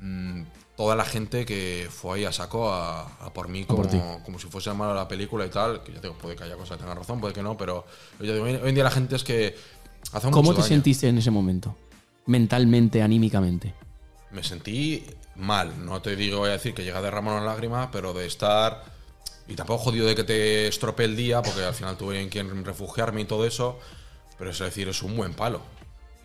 mm, toda la gente que fue ahí a saco a, a por mí como, por como si fuese mala la película y tal, que ya digo, puede que haya cosas que tengan razón, puede que no, pero yo digo, hoy, en día la gente es que hace ¿Cómo mucho te daño. sentiste en ese momento? Mentalmente, anímicamente. Me sentí mal, no te digo, voy a decir que llega a derramar una lágrima, pero de estar. Y tampoco jodido de que te estropee el día, porque al final tuve en quien refugiarme y todo eso, pero es decir, es un buen palo.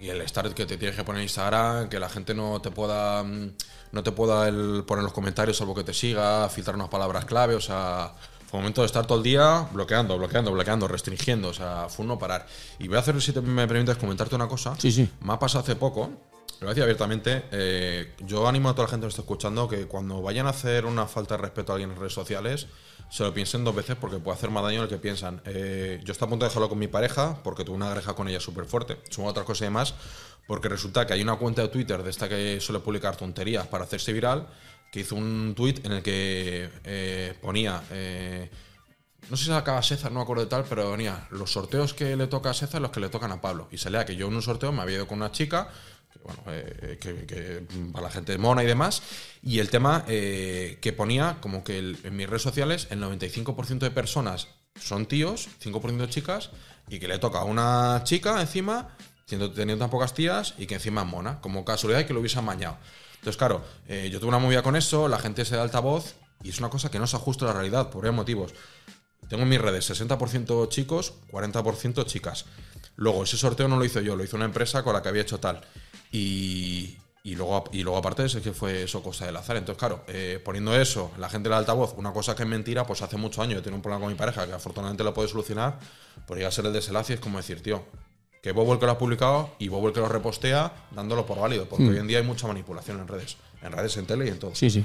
Y el estar que te tienes que poner en Instagram, que la gente no te pueda mm, no te pueda el- poner los comentarios salvo que te siga, filtrar unas palabras clave, o sea, fue un momento de estar todo el día bloqueando, bloqueando, bloqueando, restringiendo, o sea, fue un no parar. Y voy a hacer, si te me permites, comentarte una cosa. Sí, sí. Me ha pasado hace poco, lo voy a decir abiertamente, eh, yo animo a toda la gente que está escuchando que cuando vayan a hacer una falta de respeto a alguien en redes sociales, se lo piensen dos veces porque puede hacer más daño del que piensan. Eh, yo estoy a punto de dejarlo con mi pareja porque tuve una greja con ella súper fuerte. Sumo otras cosas y demás porque resulta que hay una cuenta de Twitter de esta que suele publicar tonterías para hacerse viral que hizo un tweet en el que eh, ponía... eh, no sé si acaba César, no me acuerdo de tal, pero venía los sorteos que le toca a César, los que le tocan a Pablo. Y salía que yo en un sorteo me había ido con una chica, que, bueno, eh, que, que para la gente mona y demás, y el tema eh, que ponía como que en mis redes sociales el 95% de personas son tíos, 5% chicas, y que le toca a una chica encima, teniendo tan pocas tías, y que encima es mona, como casualidad y que lo hubiese amañado. Entonces, claro, eh, yo tuve una movida con eso, la gente se da altavoz, y es una cosa que no se ajusta a la realidad, por varios motivos. Tengo en mis redes 60% chicos, 40% chicas. Luego, ese sorteo no lo hice yo, lo hizo una empresa con la que había hecho tal. Y, y luego, y luego aparte, es que fue eso cosa del azar. Entonces, claro, eh, poniendo eso, la gente del altavoz, una cosa que es mentira, pues hace muchos años yo tenía un problema con mi pareja que afortunadamente lo puede solucionar, podría ser el desenlace es como decir, tío, que Bobo el que lo ha publicado y Bobo el que lo repostea dándolo por válido, porque hoy en día hay mucha manipulación en redes, en redes, en tele y en todo. Sí, sí.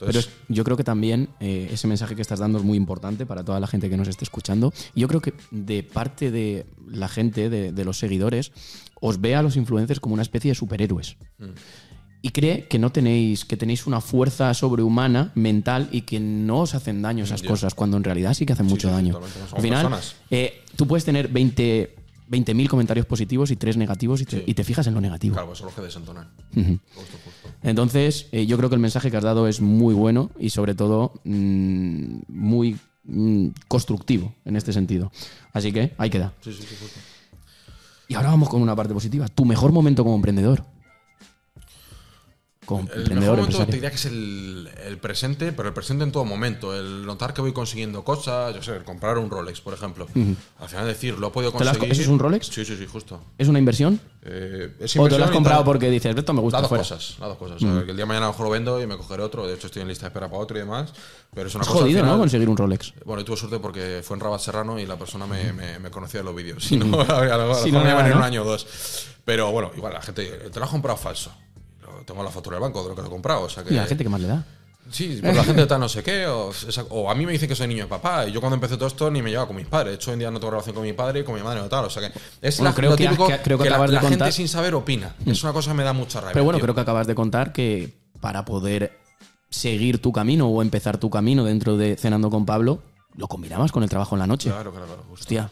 Pero Entonces, es- yo creo que también eh, ese mensaje que estás dando es muy importante para toda la gente que nos esté escuchando. Yo creo que de parte de la gente, de, de los seguidores, os ve a los influencers como una especie de superhéroes. Mm. Y cree que no tenéis, que tenéis una fuerza sobrehumana mental y que no os hacen daño esas cosas, cuando en realidad sí que hacen mucho sí, daño. Al final, eh, tú puedes tener 20 20.000 comentarios positivos y 3 negativos y te, y te fijas en lo negativo. Claro, pues son los que desentonan. Ujú. Justo, justo. Entonces, eh, yo creo que el mensaje que has dado es muy bueno y sobre todo mm, muy mm, constructivo en este sentido. Así que ahí queda. Sí, sí, sí, justo. Y ahora vamos con una parte positiva. Tu mejor momento como emprendedor. Como El mejor momento te diría que es el, el presente, pero el presente en todo momento. El notar que voy consiguiendo cosas, yo sé, el comprar un Rolex, por ejemplo. Al final decir, lo he podido ¿Te lo has co- conseguir. ¿Eso es un Rolex? Sí, sí, sí, justo. ¿Es una inversión? Eh, es ¿O te lo inversión has comprado porque dices, esto me gusta Las dos fuera"? cosas, las dos cosas. O sea, que el día de mañana a lo mejor lo vendo y me cogeré otro. De hecho, estoy en lista de espera para otro y demás. Pero es una Es cosa. jodido, ¿no? final- Conseguir un Rolex. Bueno, y tuve suerte porque fue en Rabat Serrano y la persona me, me- me conocía de los vídeos. Si no, a lo mejor me no, iban en un ¿no? año o dos. Pero bueno, igual la gente. Te lo has comprado falso. Tengo la factura del banco de lo que lo he comprado. O sea que, Y a la gente que más le da. Sí, porque la gente está no sé qué. O, a mí me dice que soy niño de papá. Y yo cuando empecé todo esto ni me llevaba con mis padres. De hecho, hoy en día no tengo relación con mi padre y con mi madre o tal. O sea que es Bueno, la, creo lo que has- típico que- creo que la, gente sin saber opina. Es una cosa que me da mucha rabia. Pero bueno, tío. creo que acabas de contar que para poder seguir tu camino o empezar tu camino dentro de Cenando con Pablo, lo combinabas con el trabajo en la noche. Claro, claro, claro. justo. Hostia. Hay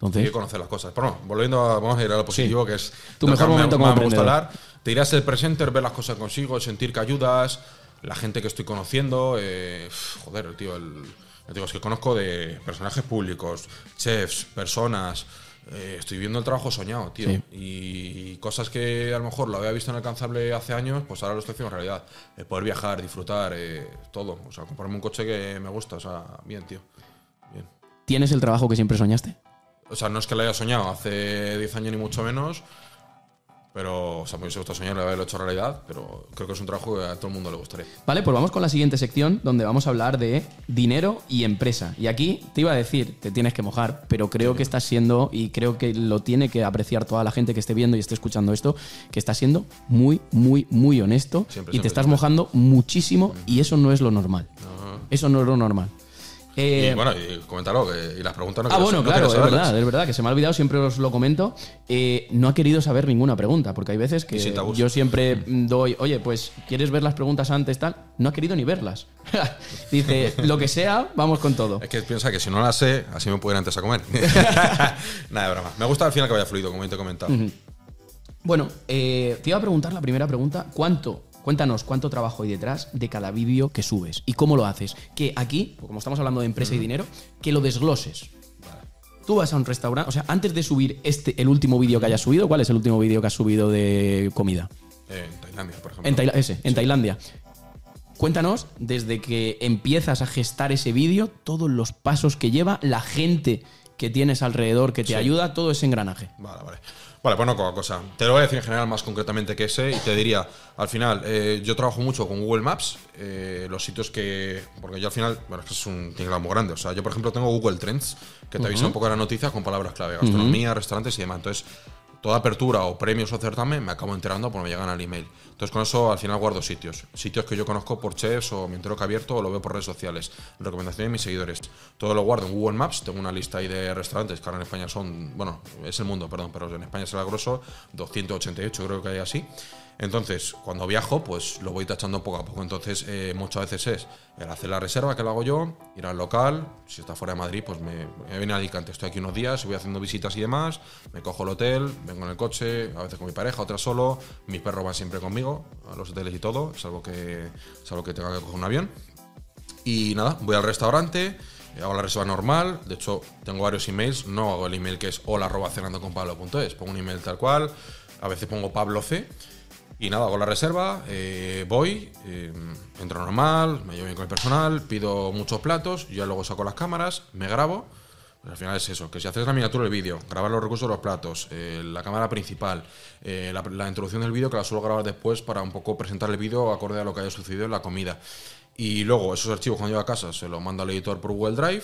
que Entonces, conocer las cosas. Pero bueno, volviendo a, vamos a ir a lo positivo, que es Tu mejor me- momento más como me gusta emprendedor. hablar. Te irás el presente, ver las cosas que consigo, sentir que ayudas, la gente que estoy conociendo. eh, joder, tío, el, ya digo, es que conozco de personajes públicos, chefs, personas. eh, estoy viendo el trabajo soñado, tío. Sí. Y, cosas que a lo mejor lo había visto inalcanzable hace años, pues ahora lo estoy haciendo realidad. El poder viajar, disfrutar, eh, todo. O sea, comprarme un coche que me gusta. O sea, bien, tío. Bien. ¿tienes el trabajo que siempre soñaste? O sea, no es que lo haya soñado hace 10 años ni mucho menos, pero, o sea, me hubiese gustado soñar haberlo hecho realidad, pero creo que es un trabajo que a todo el mundo le gustaría. Vale, pues vamos con la siguiente sección donde vamos a hablar de dinero y empresa. Y aquí te iba a decir, te tienes que mojar, pero creo que estás siendo, y creo que lo tiene que apreciar toda la gente que esté viendo y esté escuchando esto, que estás siendo muy, muy, muy honesto Siempre, y te estás siempre. mojando muchísimo y eso no es lo normal. Eso no es lo normal. Eh, y bueno, y coméntalo, que, y las preguntas no Ah, bueno, no claro, es verdad, es verdad, que se me ha olvidado, siempre os lo comento. Eh, no ha querido saber ninguna pregunta, porque hay veces que yo siempre doy, oye, pues, ¿quieres ver las preguntas antes, tal? No ha querido ni verlas. Dice, lo que sea, vamos con todo. Es que piensa que si no las sé, así me puedo ir antes a comer. Nada, de broma. Me gusta al final que vaya fluido, como te he comentado. Bueno, eh, te iba a preguntar la primera pregunta, ¿cuánto? Cuéntanos cuánto trabajo hay detrás de cada vídeo que subes y cómo lo haces. Que aquí, como estamos hablando de empresa y dinero, que lo desgloses. Tú vas a un restaurante, o sea, antes de subir este, el último vídeo que hayas subido, ¿cuál es el último vídeo que has subido de comida? En Tailandia, por ejemplo. En, ese, en Tailandia. Cuéntanos, desde que empiezas a gestar ese vídeo, todos los pasos que lleva, la gente que tienes alrededor que te ayuda, todo ese engranaje. Vale, vale. Vale, pues no poca cosa. Te lo voy a decir en general más concretamente que ese y te diría, al final, eh, yo trabajo mucho con Google Maps, eh, los sitios que... Porque yo al final, bueno, es un tinglado muy grande. O sea, yo por ejemplo tengo Google Trends, que te avisa un poco de las noticias con palabras clave, gastronomía, restaurantes y demás. Entonces, toda apertura o premios o certamen me acabo enterando porque me llegan al email. Entonces con eso al final guardo sitios. Sitios que yo conozco por chefs o me entero que abierto o lo veo por redes sociales. Recomendaciones de mis seguidores. Todo lo guardo en Google Maps. Tengo una lista ahí de restaurantes que ahora en España son, bueno, es el mundo, perdón, pero en España será grosso, 288 creo que hay así. Entonces, cuando viajo, pues lo voy tachando poco a poco. Entonces, eh, muchas veces es el hacer la reserva, que lo hago yo, ir al local. Si está fuera de Madrid, pues me, viene a Alicante. Estoy aquí unos días, voy haciendo visitas y demás. Me cojo el hotel, vengo en el coche, a veces con mi pareja, otras solo. Mis perros van siempre conmigo, a los hoteles y todo. Es algo que, es algo que tengo que coger un avión. Y nada, voy al restaurante, eh, hago la reserva normal. De hecho, tengo varios emails. No hago el email que es hola cenandoconpablo.es. Pongo un email tal cual. A veces pongo Pablo C. Y nada, hago la reserva, eh, voy, eh, entro normal, me llevo bien con el personal, pido muchos platos, ya luego saco las cámaras, me grabo. Pero al final es eso, que si haces la miniatura del vídeo, grabar los recursos de los platos, eh, la cámara principal, la, introducción del vídeo que la suelo grabar después para un poco presentar el vídeo acorde a lo que haya sucedido en la comida. Y luego esos archivos cuando llego a casa se los mando al editor por Google Drive,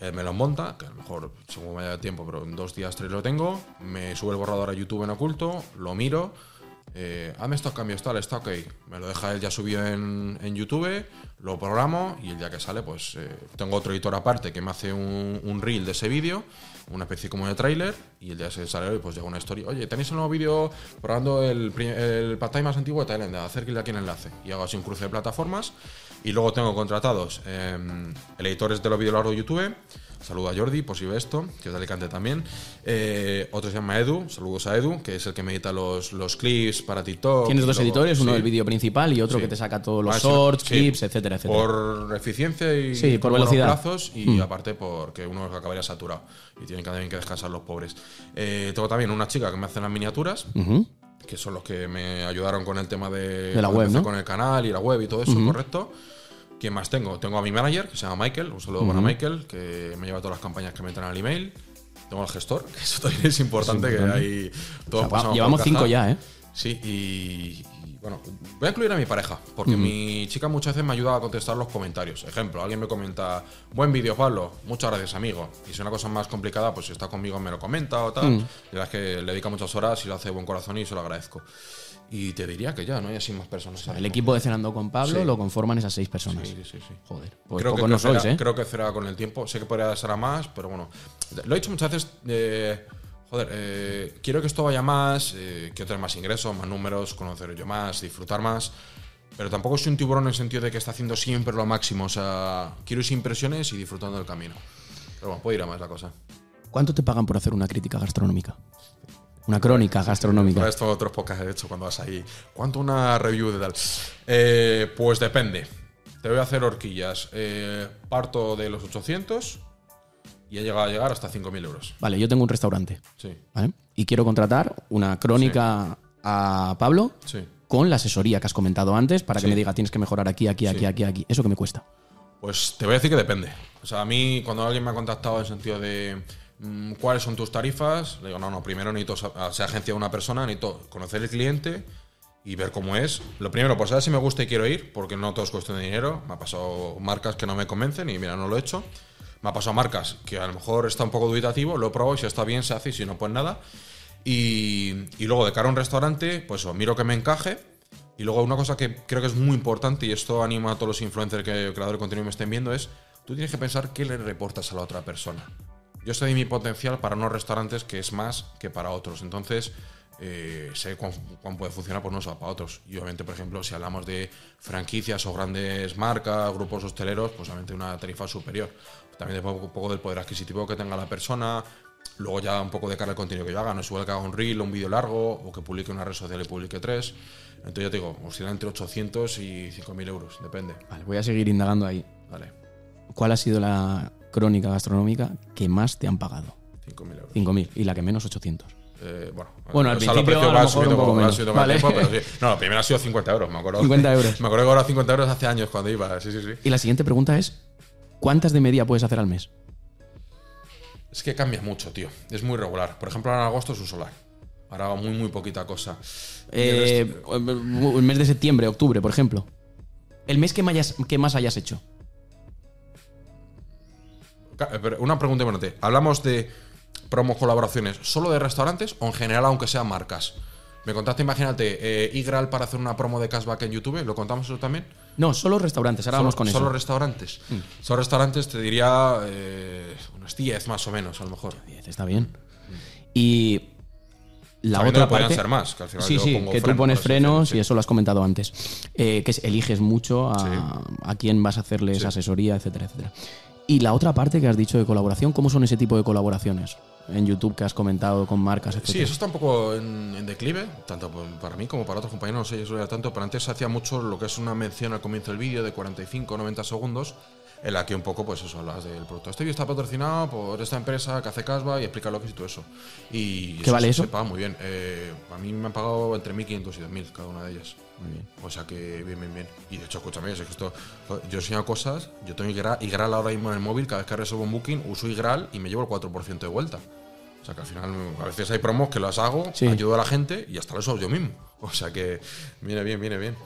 él me los monta, que a lo mejor según vaya de tiempo, pero en dos días, tres lo tengo, me sube el borrador a YouTube en oculto, lo miro, eh, hazme estos cambios, tal, está ok. Me lo deja él ya subido en, en YouTube, lo programo y el día que sale, pues eh, tengo otro editor aparte que me hace un, un reel de ese vídeo, una especie como de tráiler, y el día que sale hoy, pues llega una historia. Oye, tenéis un nuevo vídeo probando el, el pad más antiguo de Tailandia, clic aquí el enlace. Y hago así un cruce de plataformas. Y luego tengo contratados eh, el editores de los vídeos largos de YouTube, Saludo a Jordi, por si ve esto, que es de Alicante también. Eh, otro se llama Edu, saludos a Edu, que es el que me edita los, los clips para TikTok. Tienes dos editores, uno sí. del vídeo principal y otro Sí. que te saca todos los Ah, shorts, sí. clips, etcétera, etcétera. Por eficiencia y Sí, por velocidad. Plazos y aparte porque uno acabaría saturado y tienen que también que descansar los pobres. Eh, tengo también una chica que me hace las miniaturas, que son los que me ayudaron con el tema de, De la web, ¿no? con el canal y la web y todo eso, correcto. ¿Quién más tengo? Tengo a mi manager, que se llama Michael. Un saludo para Michael, que me lleva todas las campañas que me entran al email. Tengo al gestor, que eso también es importante, que ahí todos O sea, llevamos cinco ya, ¿eh? Sí, y, y, bueno, voy a incluir a mi pareja, porque mi chica muchas veces me ayuda a contestar los comentarios. Ejemplo, alguien me comenta, buen vídeo, Pablo, muchas gracias, amigo. Y si es una cosa más complicada, pues si está conmigo me lo comenta o tal. La verdad es que le dedica muchas horas y lo hace de buen corazón y se lo agradezco. Y te diría que ya, no hay así más personas. El equipo de Cenando con Pablo Sí. lo conforman esas seis personas. Sí, sí, sí. Joder, pues creo, que pocos no crecerá, sois, ¿eh? creo que crecerá con el tiempo. Sé que podría ser a más, pero bueno. Lo he dicho muchas veces. eh, joder, eh, quiero que esto vaya más. eh, quiero tener más ingresos, más números, conocer yo más, disfrutar más. Pero tampoco soy un tiburón en el sentido de que está haciendo siempre lo máximo. O sea, quiero ir sin presiones y disfrutando del camino. Pero bueno, puede ir a más la cosa. ¿Cuánto te pagan por hacer una crítica gastronómica? Una crónica gastronómica. esto otros podcasts he hecho cuando vas ahí. ¿Cuánto una review de tal? Eh, pues depende. Te voy a hacer horquillas. Eh, parto de los 800 y he llegado a llegar hasta 5.000 euros. Vale, yo tengo un restaurante, Sí, ¿vale? Y quiero contratar una crónica a Pablo sí. con la asesoría que has comentado antes para que me diga tienes que mejorar aquí, aquí, aquí, aquí, aquí. ¿Eso que me cuesta? Pues te voy a decir que depende. O sea, a mí cuando alguien me ha contactado en el sentido de cuáles son tus tarifas, le digo, no, no, primero necesito sa- ser agencia de una persona, necesito conocer el cliente y ver cómo es. Lo primero, por saber si me gusta y quiero ir, porque no todo es cuestión de dinero. Me ha pasado marcas que no me convencen y mira, no lo he hecho. Me ha pasado marcas que a lo mejor está un poco dubitativo, lo he probado y si está bien se hace y si no, pues nada. Y, y luego de cara a un restaurante, pues miro que me encaje. Y luego una cosa que creo que es muy importante y esto anima a todos los influencers que creadores de contenido me estén viendo es, tú tienes que pensar qué le reportas a la otra persona. Yo estoy mi potencial para unos restaurantes que es más que para otros. Entonces, eh, sé cuán, cuán puede funcionar, pues no solo para otros. Y obviamente, por ejemplo, si hablamos de franquicias o grandes marcas, grupos hosteleros, pues obviamente una tarifa superior. También depende un poco del poder adquisitivo que tenga la persona. Luego ya un poco de cara al contenido que yo haga. No es igual que haga un reel o un vídeo largo o que publique una red social y publique tres. Entonces ya te digo, oscila entre 800 y 5.000 euros, depende. Vale, voy a seguir indagando ahí. Vale, ¿Cuál ha sido la crónica gastronómica que más te han pagado? 5.000 euros. 5.000 y la que menos 800. Eh, bueno, Bueno, al o sea, principio los precios van subiendo poco menos. subiendo con el Vale. tiempo, pero sí. No, la primera ha sido 50 euros, me acuerdo. 50 euros. Me acuerdo que ahora 50 euros hace años cuando iba, sí, sí, sí. Y la siguiente pregunta es, ¿cuántas de media puedes hacer al mes? Es que cambia mucho, tío. Es muy regular. Por ejemplo, ahora en agosto es un solar. Ahora hago muy, muy poquita cosa. El Eh, resto- el mes de septiembre, octubre, por ejemplo. El mes que más hayas, que más hayas hecho. Eh, una pregunta importante. ¿Hablamos de promos colaboraciones solo de restaurantes o en general, aunque sean marcas? Me contaste, imagínate, eh, Igral para hacer una promo de cashback en YouTube. ¿Lo contamos eso también? No, solo restaurantes, ahora solo, vamos con solo eso. restaurantes. Solo restaurantes te diría eh, unos 10 más o menos, a lo mejor. 10, Está bien. Y la Sabiendo otra que parte... ser más, que al final sí, yo sí, pongo que tú pones frenos y eso lo has comentado antes. Eh, que es, eliges mucho a, a quién vas a hacerles asesoría, etcétera, etcétera. Y la otra parte que has dicho de colaboración, ¿cómo son ese tipo de colaboraciones? En YouTube que has comentado con marcas, etcétera. Sí, eso está un poco en, en declive, tanto para mí como para otros compañeros, no sé yo soy tanto, pero antes hacía mucho lo que es una mención al comienzo del vídeo de 45 o 90 segundos, en la que un poco, pues eso, hablas del producto. Este vídeo está patrocinado por esta empresa que hace casba y explica lo que es y todo eso. Y ¿Qué vale se- eso? Se paga muy bien. Eh, a mí me han pagado entre 1.500 y 2.000 cada una de ellas. Muy bien. O sea que bien, bien, bien. Y de hecho, escúchame, es que esto, yo he enseñado cosas, yo tengo Igral, Igral ahora mismo en el móvil, cada vez que resuelvo un booking, uso Igral y me llevo el 4% de vuelta. O sea que al final, a veces hay promos que las hago, Sí. ayudo a la gente y hasta lo uso yo mismo. O sea que viene bien, viene bien.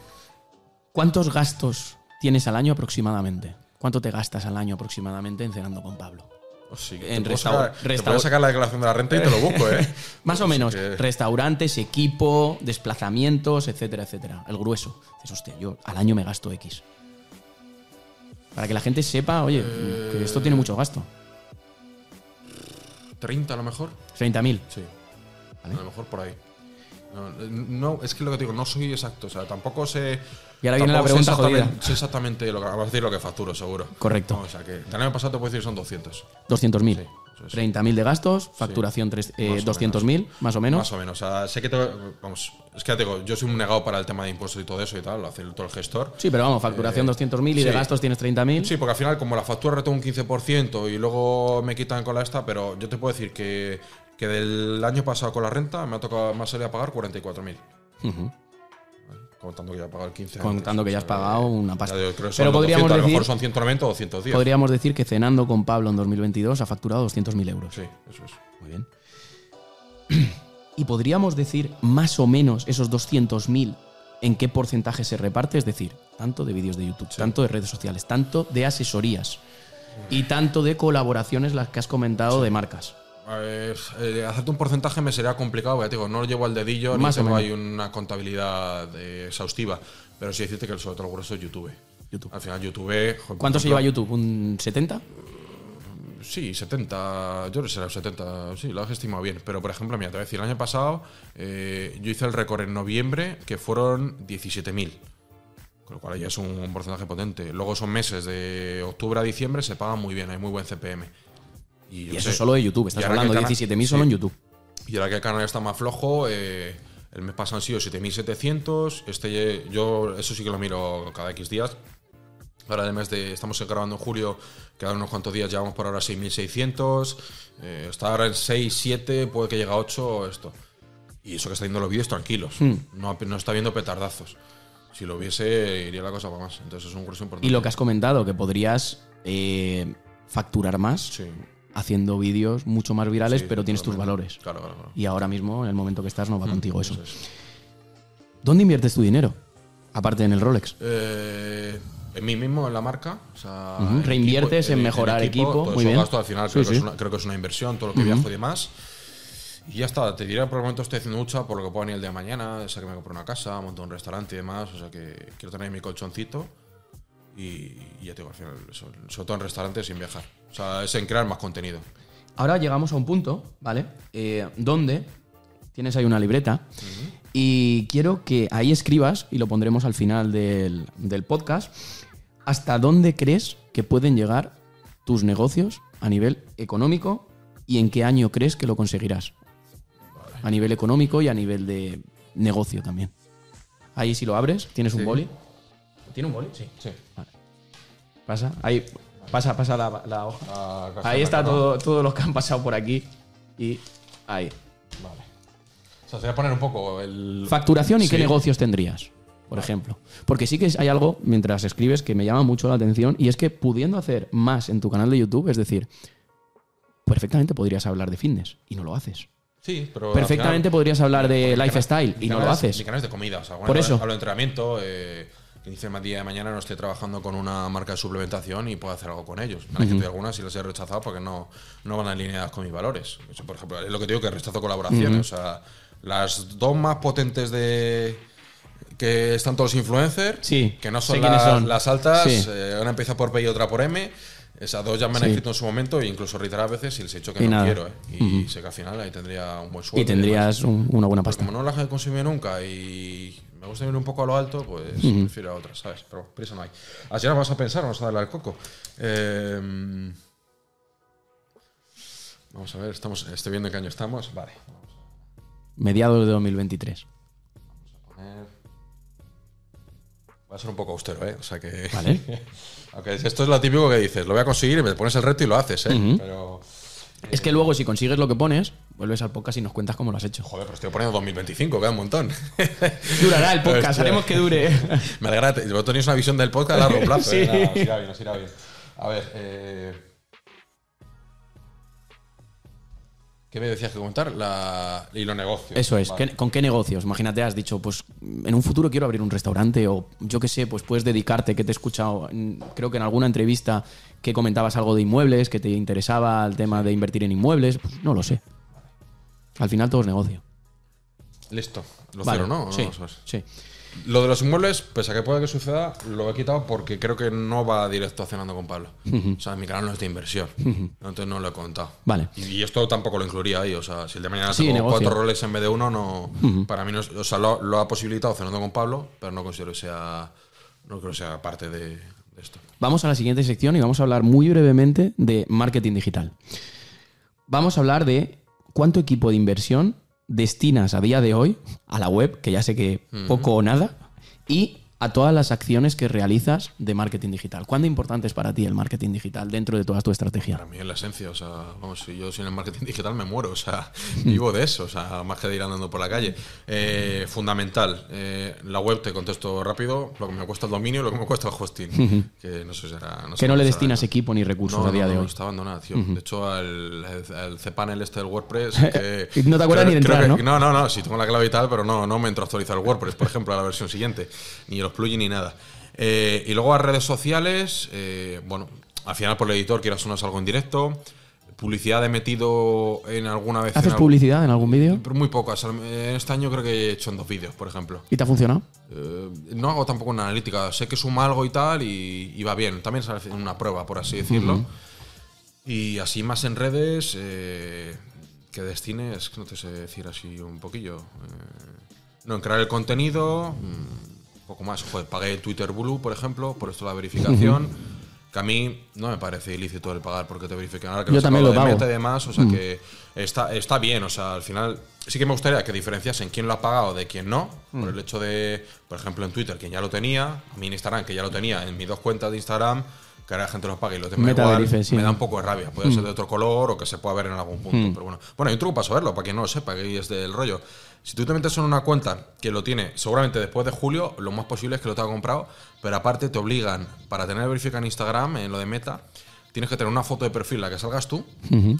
¿Cuántos gastos tienes al año aproximadamente? ¿Cuánto te gastas al año aproximadamente en Cenando con Pablo? Sí, En te, puedo sacar, te restaur- puedo sacar la declaración de la renta y te lo busco, ¿eh? Más o menos, que- restaurantes, equipo, desplazamientos, etcétera, etcétera. El grueso. Dices, hostia, yo al año me gasto X. Para que la gente sepa, oye, que esto tiene mucho gasto. 30 a lo mejor. 30.000. Sí. Vale. A lo mejor por ahí. No, no, es que lo que te digo, no soy exacto. O sea, tampoco sé Y ahora viene la pregunta jodida. sé exactamente lo que a decir lo que facturo, seguro. Correcto. No, o sea que del año pasado te puedo decir son 200. 200.000. Sí, eso es. 30.000 de gastos, facturación tres- eh, Más o 200.000, más o menos. Más o menos. O sea, sé que tengo, vamos, es que ya te digo, yo soy un negado para el tema de impuestos y todo eso y tal, lo hace todo el gestor. Sí, pero vamos, facturación 200.000 y de Eh, sí. gastos tienes 30.000. Sí, porque al final, como la factura retengo un 15% y luego me quitan con la esta, pero yo te puedo decir que, que del año pasado con la renta me ha tocado más a pagar 44.000. Ujú. Contando que ya he pagado el 15. Contando que ya has sea, pagado una pasta. creo que Pero podríamos 200, a lo decir- mejor son 190 o 210. Podríamos decir que cenando con Pablo en 2022 ha facturado 200.000 euros. Sí, eso es. Muy bien. Y podríamos decir más o menos esos 200.000 en qué porcentaje se reparte, es decir, tanto de vídeos de YouTube, tanto de redes sociales, tanto de asesorías y tanto de colaboraciones las que has comentado de marcas. Eh, hacerte un porcentaje me sería complicado, porque ya te digo, no lo llevo al dedillo, Más ni tengo ahí una contabilidad eh, exhaustiva. Pero sí decirte que sobre todo el grueso es YouTube. YouTube. Al final, YouTube. joder, ¿Cuánto se lleva YouTube? ¿Un 70? Sí, 70, yo creo que será 70, sí, lo has estimado bien. Pero por ejemplo, mira, te voy a decir, el año pasado eh, yo hice el récord en noviembre que fueron 17.000. Con lo cual ya es un, un porcentaje potente. Luego son meses de octubre a diciembre, se pagan muy bien, hay muy buen CPM. Y, eso sé, solo de YouTube. Estás hablando de el cana- 17.000 solo en YouTube. Y ahora que el canal está más flojo, eh, el mes pasado han sido 7.700. Este, yo eso sí que lo miro cada X días. Ahora el mes de, estamos grabando en julio, quedan unos cuantos días, llevamos por ahora 6.600. Eh, está ahora en 6, 7, puede que llegue a 8 esto. Y eso que está viendo los vídeos tranquilos. Hmm. No, no está viendo petardazos. Si lo viese, iría la cosa para más. Entonces es un grueso importante. Y lo que has comentado, que podrías eh, facturar más Sí. Haciendo vídeos mucho más virales, Sí, pero tienes tus valores. Claro, claro, claro. Y ahora mismo, en el momento que estás, no va contigo eso. Eso es. ¿Dónde inviertes tu dinero? Aparte en el Rolex. Eh, en mí mismo, en la marca. O sea, Reinviertes en mejorar equipo, todos muy bien. gastos al final Sí, creo, que es una, creo que es una inversión, todo lo que viajo y demás. Y ya está, te diré, por el momento estoy haciendo mucha por lo que pueda venir el día de mañana, sé que me compro una casa, monto un restaurante y demás, o sea que quiero tener mi colchoncito y, y ya tengo al final, sobre todo en restaurantes sin viajar. O sea, es en crear más contenido. Ahora llegamos a un punto, ¿vale? Eh, donde tienes ahí una libreta y quiero que ahí escribas, y lo pondremos al final del, del podcast, hasta dónde crees que pueden llegar tus negocios a nivel económico y en qué año crees que lo conseguirás. A nivel económico y a nivel de negocio también. Ahí si lo abres, tienes un boli. ¿Tiene un boli? Sí. Sí. Pasa, ahí, pasa, pasa la, la hoja. Ahí está todo, todo lo que han pasado por aquí. Y ahí. Vale. O sea, te voy a poner un poco el. Facturación y qué negocios tendrías, por ejemplo. Porque sí que hay algo, mientras escribes, que me llama mucho la atención y es que pudiendo hacer más en tu canal de YouTube, es decir, perfectamente podrías hablar de fitness y no lo haces. Sí, pero. Perfectamente final- podrías hablar de lifestyle y no lo es- haces. Mi canal es de comida, o sea, bueno, Por hablo- eso. Hablo de entrenamiento, eh, que dice más día de mañana no estoy trabajando con una marca de suplementación y puedo hacer algo con ellos. Me han escrito algunas y las he rechazado porque no, no van alineadas con mis valores. Por ejemplo, es lo que digo que rechazo colaboraciones. O sea, las dos más potentes de que están todos los influencers, Sí, que no son, las, son. las altas, Sí. eh, una empieza por P y otra por M. Esas dos ya me han Sí. escrito en su momento e incluso reiteradas veces y les he dicho que Y no nada. quiero. eh. Y sé que al final ahí tendría un buen sueldo. Y tendrías un- una buena Pero pasta. como no las he consumido nunca y me gusta ir un poco a lo alto, pues prefiero a otras, ¿sabes? Pero prisa no hay. Así ahora vamos a pensar, vamos a darle al coco. Eh, vamos a ver, estamos, estoy viendo en qué año estamos. Vale. Mediados de 2023. Va a ser un poco austero, ¿eh? O sea que. Vale. Aunque esto es lo típico que dices, lo voy a conseguir y me pones el reto y lo haces, ¿eh? Pero. Es que luego, si consigues lo que pones, vuelves al podcast y nos cuentas cómo lo has hecho. Joder, pero estoy poniendo 2025, queda un montón. Durará el podcast, Hostia. haremos que dure. Me alegra, vosotros tenéis una visión del podcast a largo plazo. Sí. ¿eh? Irá bien, nos irá bien. A ver, eh, ¿qué me decías que comentar? La, y los negocios. Eso es. Vale. ¿Qué- ¿Con qué negocios? Imagínate, has dicho, pues en un futuro quiero abrir un restaurante o yo qué sé, pues puedes dedicarte, que te he escuchado, creo que en alguna entrevista que comentabas algo de inmuebles, que te interesaba el tema de invertir en inmuebles, pues no lo sé. Al final todo es negocio. Listo. Lo Vale, cero, ¿no? Sí, No, sí. Lo de los inmuebles, pese a que pueda que suceda, lo he quitado porque creo que no va directo a cenando con Pablo. O sea, mi canal no es de inversión. Entonces no lo he contado. Vale. Y, y esto tampoco lo incluiría ahí. O sea, si el de mañana Sí, tengo negocio. cuatro roles en vez de uno, no. Para mí no es- O sea, lo, lo ha posibilitado cenando con Pablo, pero no considero que sea no creo que sea parte de, de esto. Vamos a la siguiente sección y vamos a hablar muy brevemente de marketing digital. Vamos a hablar de cuánto equipo de inversión destinas a día de hoy a la web, que ya sé que poco o nada, y a todas las acciones que realizas de marketing digital. ¿Cuándo importante es para ti el marketing digital dentro de toda tu estrategia? Para mí es la esencia, o sea, vamos, si yo sin el marketing digital me muero, o sea, vivo de eso, o sea, más que de ir andando por la calle. Eh, fundamental, eh, la web te contesto rápido, lo que me cuesta el dominio y lo que me cuesta el hosting, que no sé si será... que no le destinas equipo ni recursos No, a día no, de no, hoy. está abandonada, tío. De hecho, al, al cPanel este del WordPress. Que, no te acuerdas ni de entrar, que- ¿no? No, no, sí, tengo la clave y tal, pero no, no me entro a actualizar el WordPress, por ejemplo, a la versión siguiente. Ni los plugins ni nada. Eh, y luego a redes sociales, eh, bueno, al final por el editor quieras o no salgo en directo. Publicidad he metido en alguna vez. ¿Haces algún- publicidad en algún vídeo? Pero muy pocas. En este año creo que he hecho en dos vídeos, por ejemplo. ¿Y te ha funcionado? Eh, no hago tampoco una analítica. Sé que suma algo y tal y, y va bien. También es una prueba, por así decirlo. Y así más en redes, que destines, no te sé decir así un poquillo. No, en crear el contenido, mm, poco más. Joder, pagué Twitter Blue, por ejemplo, por esto la verificación. Que a mí no me parece ilícito el pagar porque te verifican. Ahora que Yo también lo de pago. Meta y demás, o sea que está, está bien. O sea, al final sí que me gustaría que diferenciasen quién lo ha pagado de quién no. Por el hecho de, por ejemplo, en Twitter, quien ya lo tenía, a mí en Instagram, que ya lo tenía, en mis dos cuentas de Instagram, que ahora la gente lo paga y lo tenga Meta igual, sí. me da un poco de rabia. Puede ser de otro color o que se pueda ver en algún punto. Pero bueno, bueno, hay un truco para saberlo, para quien no lo sepa, que es del rollo. Si tú te metes en una cuenta que lo tiene seguramente después de julio, lo más posible es que lo tenga comprado, pero aparte te obligan, para tener verificado en Instagram, en lo de Meta, tienes que tener una foto de perfil, la que salgas tú,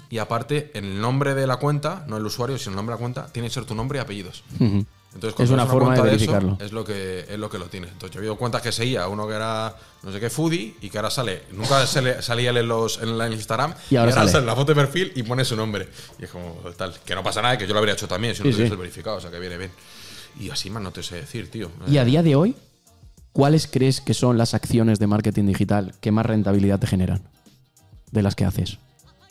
y aparte, en el nombre de la cuenta, no el usuario, sino el nombre de la cuenta, tiene que ser tu nombre y apellidos. Entonces, Es una forma de verificarlo. es lo que es lo que lo tiene. Entonces, yo he habido cuentas que seguía uno que era no sé qué foodie y que ahora sale, nunca se le- salía en los en la Instagram Y ahora sale. la foto de perfil y pone su nombre. Y es como tal, que no pasa nada, que yo lo habría hecho también si no Sí, tuviese sí. verificado, o sea que viene bien. Y así más no te sé decir, tío. Y a día de hoy, ¿cuáles crees que son las acciones de marketing digital que más rentabilidad te generan de las que haces?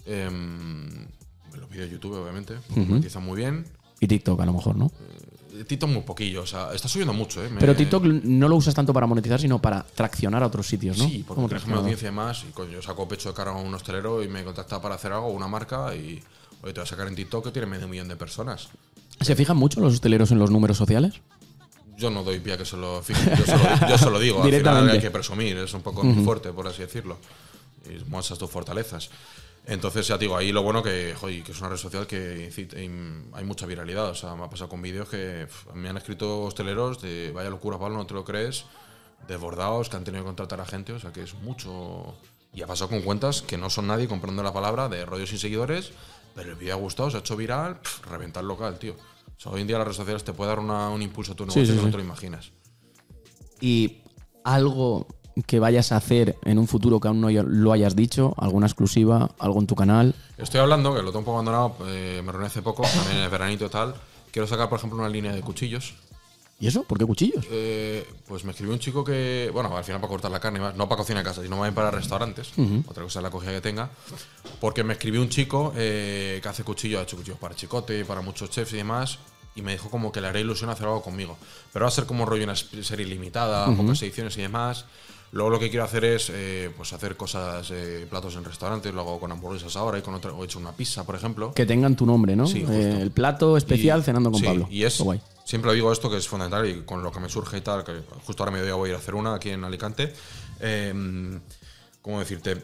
Em, los vídeos de YouTube, obviamente, monetizan muy bien. Y TikTok a lo mejor, ¿no? Eh, TikTok muy poquillo, o sea, está subiendo mucho, ¿eh? Me- Pero TikTok no lo usas tanto para monetizar, sino para traccionar a otros sitios, ¿no? Sí, porque tienes una audiencia más y coño, yo saco pecho de cara a un hostelero y me contacta para hacer algo, una marca y oye, te voy a sacar en TikTok que tiene medio millón de personas. ¿Se fijan mucho los hosteleros en los números sociales? Yo no doy pie a que se lo fijen, yo se lo, yo se lo digo, al final hay que presumir, es un poco mi fuerte, por así decirlo. Y muestras tus fortalezas. Entonces, ya te digo, ahí lo bueno que, joder, que es una red social que hay mucha viralidad. O sea, me ha pasado con vídeos que me han escrito hosteleros de vaya locura, Pablo, no te lo crees, desbordados, que han tenido que contratar a gente, o sea, que es mucho. Y ha pasado con cuentas que no son nadie comprando la palabra de rollos sin seguidores, pero el vídeo ha gustado, se ha hecho viral, pf, reventar local, tío. O sea, hoy en día las redes sociales te puede dar una- un impulso a tu negocio sí, que no te lo imaginas. Y algo que vayas a hacer en un futuro que aún no lo hayas dicho, alguna exclusiva, algo en tu canal. Estoy hablando, que lo tengo un poco abandonado, eh, me reuní hace poco, también en el veranito y tal. Quiero sacar, por ejemplo, una línea de cuchillos. ¿Y eso? ¿Por qué cuchillos? Eh, pues me escribió un chico que, bueno, al final para cortar la carne, no para cocinar en casa, sino más bien para restaurantes. Otra cosa es la cogida que tenga. Porque me escribió un chico eh, que hace cuchillos, ha hecho cuchillos para chicote, para muchos chefs y demás. Y me dijo como que le haré ilusión hacer algo conmigo. Pero va a ser como rollo una serie limitada, pocas ediciones y demás. Luego lo que quiero hacer es eh, pues hacer cosas, eh, platos en restaurantes, lo hago con hamburguesas ahora y con otra, o he hecho una pizza, por ejemplo. Que tengan tu nombre, ¿no? Sí. Eh, el plato especial Y- cenando con sí, Pablo. Y es, guay. siempre digo esto que es fundamental y con lo que me surge y tal, que justo ahora me voy a ir a hacer una aquí en Alicante. Eh, ¿Cómo decirte?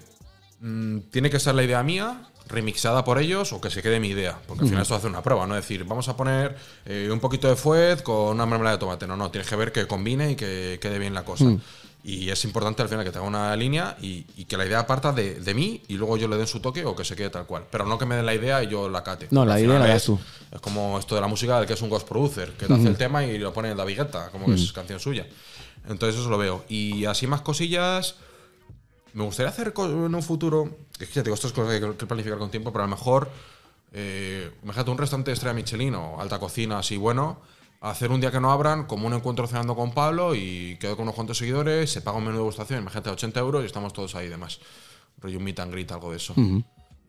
Mm, tiene que ser la idea mía, remixada por ellos o que se quede mi idea. Porque al final esto hace una prueba, ¿no? Es decir, vamos a poner eh, un poquito de fuet con una mermelada de tomate. No, no, tienes que ver que combine y que quede bien la cosa. Y es importante al final que tenga una línea y, y que la idea parta de, de mí y luego yo le den su toque o que se quede tal cual. Pero no que me den la idea y yo la cate. No, la idea la das es- tú. es como esto de la música del que es un ghost producer, que te hace el tema y lo pone en la vigueta, como que es canción suya. Entonces eso lo veo. Y así más cosillas. Me gustaría hacer en un futuro. Es que ya te digo, esto es cosas que hay que planificar con tiempo, pero a lo mejor. Eh, imagínate un restaurante de estrella Michelin o alta cocina así bueno. Hacer un día que no abran, como un encuentro cenando con Pablo y quedo con unos cuantos seguidores, se paga un menú de degustación, imagínate 80 euros y estamos todos ahí y demás. Rollo un meet and greet, algo de eso.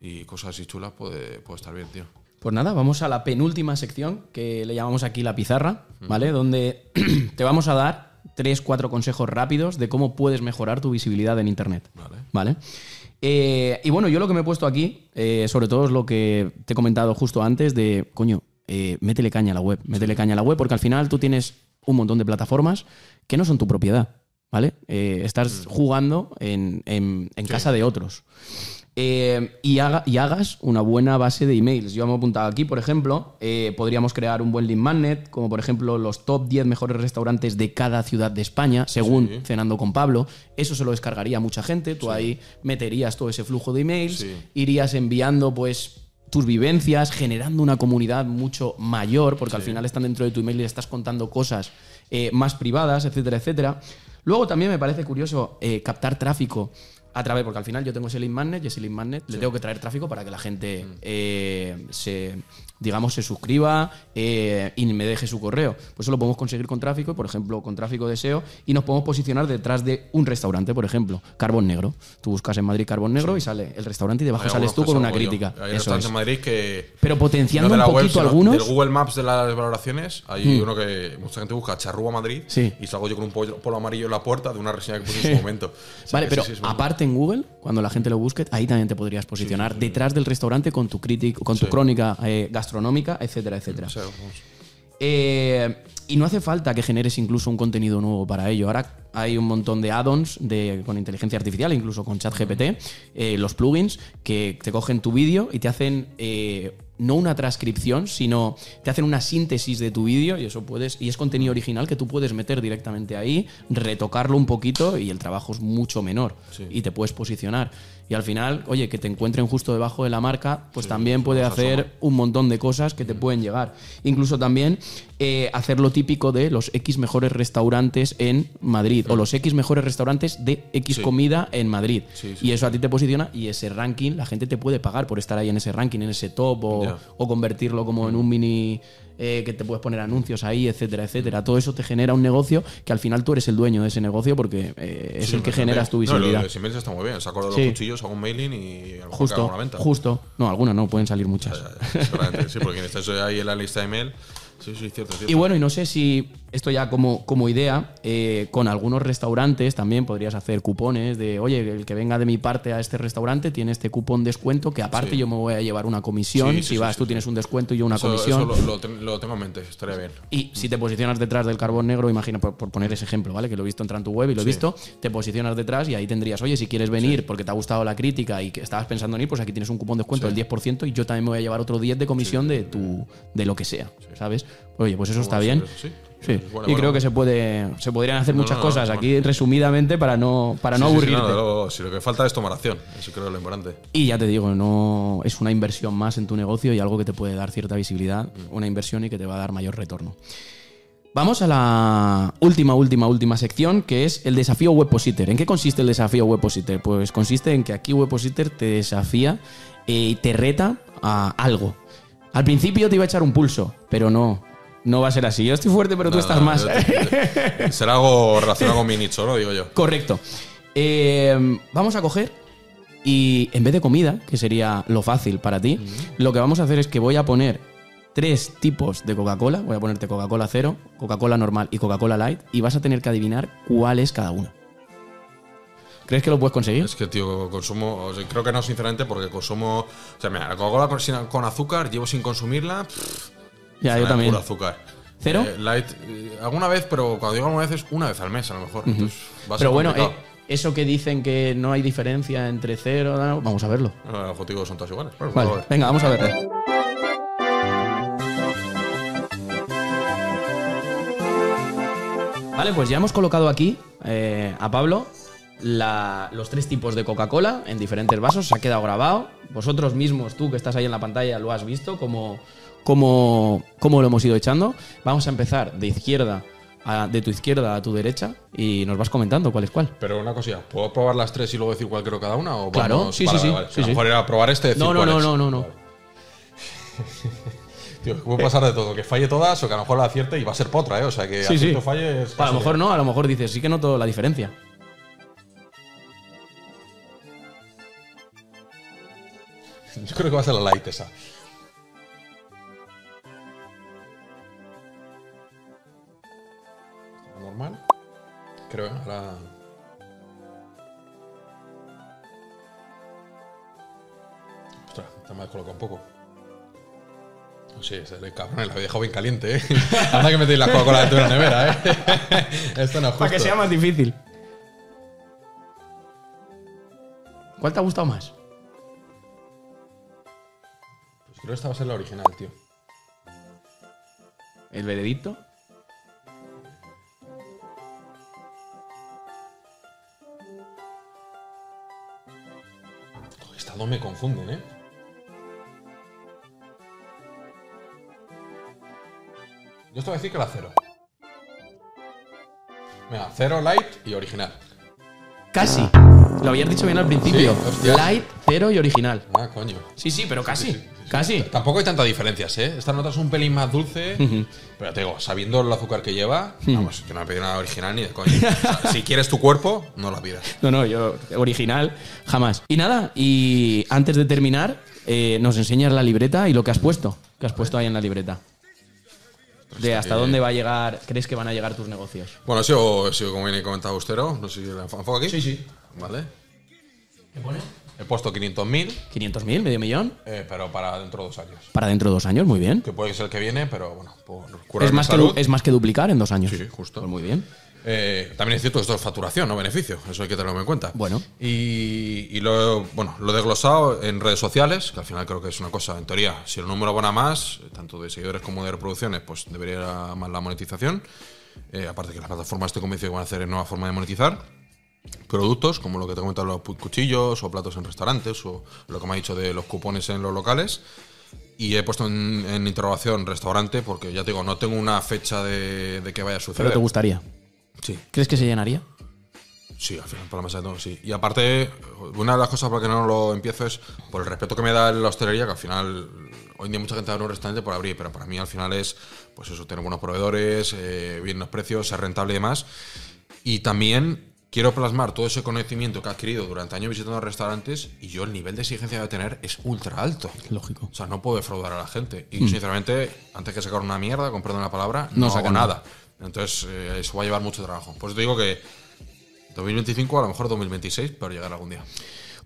Y cosas así chulas puede, puede estar bien, tío. Pues nada, vamos a la penúltima sección que le llamamos aquí la pizarra, ¿vale? Donde te vamos a dar tres, cuatro consejos rápidos de cómo puedes mejorar tu visibilidad en Internet. Vale. ¿Vale? Eh, y bueno, yo lo que me he puesto aquí, eh, sobre todo es lo que te he comentado justo antes de, coño, eh, métele caña a la web, métele caña a la web, porque al final tú tienes un montón de plataformas que no son tu propiedad, ¿vale? Eh, estás jugando en, en- en casa de otros. Eh, y, haga- y hagas una buena base de emails. Yo me he apuntado aquí, por ejemplo, eh, podríamos crear un buen lead magnet, como por ejemplo los top 10 mejores restaurantes de cada ciudad de España, según Sí. Cenando con Pablo. Eso se lo descargaría a mucha gente. Tú ahí meterías todo ese flujo de emails, Sí. irías enviando, pues tus vivencias, generando una comunidad mucho mayor, porque al final están dentro de tu email y le estás contando cosas eh, más privadas, etcétera, etcétera. Luego también me parece curioso eh, captar tráfico a través, porque al final yo tengo ese lead magnet y ese lead magnet le tengo que traer tráfico para que la gente eh, se, digamos, se suscriba eh, y me deje su correo. Pues eso lo podemos conseguir con tráfico, por ejemplo, con tráfico de SEO y nos podemos posicionar detrás de un restaurante, por ejemplo, Carbón Negro. Tú buscas en Madrid Carbón Negro y sale el restaurante y debajo Hay sales tú con una crítica. Hay Eso es. en Madrid que. Pero potenciando no un web, poquito algunos. Del Google Maps de las valoraciones, hay uno que mucha gente busca Charrúa Madrid Sí. y salgo yo con un polo, polo amarillo en la puerta de una reseña que puse en su momento. Vale, pero aparte en Google, cuando la gente lo busque, ahí también te podrías posicionar detrás del restaurante con tu crítico, con tu crónica eh, gastronómica, etcétera, etcétera. Eh, y no hace falta que generes incluso un contenido nuevo para ello. Ahora hay un montón de add-ons de- con inteligencia artificial, incluso con ChatGPT, eh, los plugins que te cogen tu vídeo y te hacen no una transcripción, sino te hacen una síntesis de tu vídeo y eso puedes y es contenido original que tú puedes meter directamente ahí, retocarlo un poquito y el trabajo es mucho menor Sí. y te puedes posicionar. Y al final, oye, que te encuentren justo debajo de la marca, pues Sí, también puede hacer un montón de cosas que te pueden llegar. Incluso también eh, hacer lo típico de los X mejores restaurantes en Madrid o los X mejores restaurantes de X Sí. comida en Madrid. Y eso a ti te posiciona y ese ranking, la gente te puede pagar por estar ahí en ese ranking, en ese top o, o convertirlo como en un mini... eh, que te puedes poner anuncios ahí, etcétera, etcétera. Todo eso te genera un negocio que al final tú eres el dueño de ese negocio porque eh, es Sí, el que generas tu no, visibilidad. de los emails está muy bien. Saco los Sí. cuchillos, hago un mailing y a Justo, hago una venta. justo. No, algunas no, pueden salir muchas. Sí, porque quien está ahí en la lista de email. Sí, sí, cierto, cierto. Y bueno, y no sé si esto ya como, como idea, eh, con algunos restaurantes también podrías hacer cupones de, oye, el que venga de mi parte a este restaurante tiene este cupón descuento que aparte Sí. yo me voy a llevar una comisión. Sí, sí, si vas, tú tienes un descuento y yo una Eso- comisión. eso lo, lo ten- lo tengo en mente, estaría bien. Y si te posicionas detrás del carbón negro, imagina, por, por poner ese ejemplo, ¿vale? Que lo he visto entrar en tu web y lo he visto, te posicionas detrás y ahí tendrías, oye, si quieres venir porque te ha gustado la crítica y que estabas pensando en ir, pues aquí tienes un cupón de descuento del 10% y yo también me voy a llevar otro 10 de comisión de tu de lo que sea, ¿sabes? Oye, pues eso está bien. sí, sí. Bueno, y bueno. creo que se puede se podrían hacer No, muchas no, no, cosas aquí resumidamente para no para no Sí, aburrirte. no, luego, si lo que falta es tomar acción, eso creo que es lo importante. Y ya te digo, no es una inversión más en tu negocio y algo que te puede dar cierta visibilidad, una inversión y que te va a dar mayor retorno. Vamos a la última, última, última sección, que es el desafío Webpositor. ¿En qué consiste el desafío Webpositor? Pues consiste en que aquí Webpositor te desafía eh, y te reta a algo. Al principio te iba a echar un pulso, pero no, no va a ser así. Yo estoy fuerte, pero tú estás no, más. te- Será algo relacionado con mi nicho, ¿no? Digo yo. Correcto. Eh, vamos a coger y en vez de comida, que sería lo fácil para ti, lo que vamos a hacer es que voy a poner tres tipos de Coca-Cola. Voy a ponerte Coca-Cola cero, Coca-Cola normal y Coca-Cola light y vas a tener que adivinar cuál es cada una. ¿Crees que lo puedes conseguir? Es que, tío, consumo. o sea, creo que no, sinceramente, porque consumo. O sea, mira, la Coca-Cola con, azúcar, llevo sin consumirla. pff, ya, yo también. puro azúcar. ¿Cero? Eh, light, eh, alguna vez, pero cuando digo alguna vez es una vez al mes, a lo mejor. Entonces, va a ser Pero bueno, eh, eso que dicen que no hay diferencia entre cero, no, vamos a verlo. No, los objetivos son todos iguales. Bueno, Vale, venga, vamos a verlo. Vale, pues ya hemos colocado aquí a Pablo la- los tres tipos de Coca-Cola en diferentes vasos. Se ha quedado grabado. Vosotros mismos, tú que estás ahí en la pantalla, lo has visto cómo, cómo, cómo lo hemos ido echando. Vamos a empezar de izquierda a- de tu izquierda a tu derecha y nos vas comentando cuál es cuál. Pero una cosilla, ¿puedo probar las tres y luego decir cuál creo cada una? O Claro, sí, sí, sí, vale, sí, a lo mejor era probar este decir No, no, cuál no, es. no, no, no. Vale. Tío, puede pasar de todo, que falle todas o que a lo mejor la acierte y va a ser potra, ¿eh? O sea, que Sí, sí. falle es A lo mejor no, a lo mejor dices, sí que noto la diferencia. Yo creo que va a ser la light esa. Creo, ahora. Ostras, te me has colocado un poco. Sí, ese el cabrón, la había dejado bien caliente, ¿eh? Anda que metéis la Coca-Cola dentro de la nevera, ¿eh? Esto no es justo. Para que sea más difícil. ¿Cuál te ha gustado más? Pues creo que esta va a ser la original, tío. ¿El veredicto? Dos me confunden, ¿eh? Yo esto voy a decir que la cero. Venga, cero, light y original. Casi. Lo habías dicho bien al principio. Sí. Light, cero y original. Ah, coño. Sí, sí, pero casi. Sí, sí, sí. Casi. Tampoco hay tantas diferencias, ¿eh? Esta nota es un pelín más dulce. Pero te digo, sabiendo el azúcar que lleva, vamos, yo no me he pedido nada original ni de coño. O sea, si quieres tu cuerpo, no la pidas. No, no, yo original jamás. Y nada, y antes de terminar, eh, nos enseñas la libreta y lo que has puesto. Que has puesto ahí en la libreta. De hasta dónde va a llegar, crees que van a llegar tus negocios. Bueno, he sido como bien comentado Austero. No sé si la enfoco aquí. Sí, sí. Vale. ¿Qué pone? He puesto 500.000, 500.000, medio millón. eh, pero para dentro de dos años. Para dentro de dos años, muy bien. Que puede ser el que viene, pero bueno, por curar Es más, que, salud. du- es más que duplicar en dos años. Sí, justo. Pues muy bien. Eh, también es cierto que esto es facturación, no beneficio. Eso hay que tenerlo en cuenta. Bueno. Y, y lo, bueno, lo he desglosado en redes sociales, que al final creo que es una cosa, en teoría, si el número abona más, tanto de seguidores como de reproducciones, pues debería ir a más la monetización. Eh, aparte que las plataformas estoy convencido que van a hacer nueva forma de monetizar. Productos, como lo que te he comentado, los cuchillos o platos en restaurantes, o lo que me ha dicho de los cupones en los locales. Y he puesto en, en interrogación restaurante, porque ya te digo, no tengo una fecha de, de que vaya a Pero suceder. te gustaría. Sí, ¿Crees que se llenaría? Sí, al final, por la mesa de todo, sí. Y aparte, una de las cosas por las que no lo empiezo es por el respeto que me da la hostelería, que al final, hoy en día mucha gente abre un restaurante por abrir, pero para mí al final es, pues eso, tener buenos proveedores, eh, bien los precios, ser rentable y demás. Y también quiero plasmar todo ese conocimiento que he adquirido durante años visitando restaurantes y yo el nivel de exigencia que voy a tener es ultra alto. Lógico. O sea, no puedo defraudar a la gente. Y sinceramente, antes que sacar una mierda, con perdón la palabra, No nada. nada. Entonces, eh, eso va a llevar mucho trabajo. Pues te digo que 2025, a lo mejor 2026, pero llegar algún día.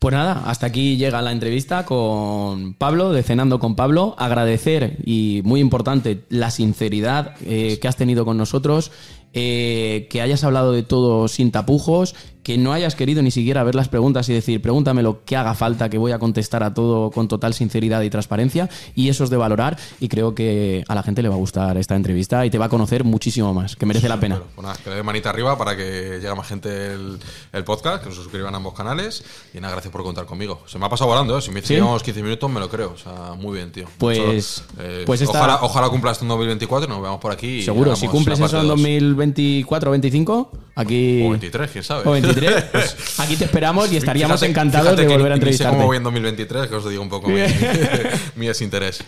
Pues nada, hasta aquí llega la entrevista con Pablo, de Cenando con Pablo. Agradecer, y muy importante, la sinceridad eh, que has tenido con nosotros, eh, que hayas hablado de todo sin tapujos, que no hayas querido ni siquiera ver las preguntas y decir, pregúntame lo que haga falta, que voy a contestar a todo con total sinceridad y transparencia. Y eso es de valorar, y creo que a la gente le va a gustar esta entrevista y te va a conocer muchísimo más, que merece la pena. Pero, pues nada, que le dé manita arriba para que llegue más gente el, el podcast, que se suscriban a ambos canales. Y nada, gracias por contar conmigo. Se me ha pasado volando, ¿eh? Si me ¿Sí? decíamos 15 minutos, me lo creo. O sea, muy bien, tío. Pues- Mucho- eh, pues esta- ojalá, ojalá cumpla esto en 2024 y nos veamos por aquí. Seguro, si cumples eso en dos. 2024 o 25, aquí... O 23, quién sabe. O 23, pues aquí te esperamos y estaríamos Fíjate- encantados fíjate de que volver a entrevistarte. cómo voy en 2023, que os digo un poco mi, mi desinterés.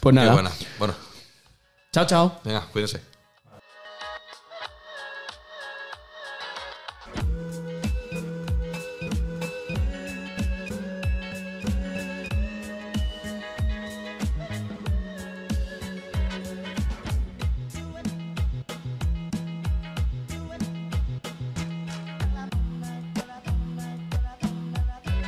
Pues nada. Qué buena. Bueno, Chao, chao. venga, cuídense.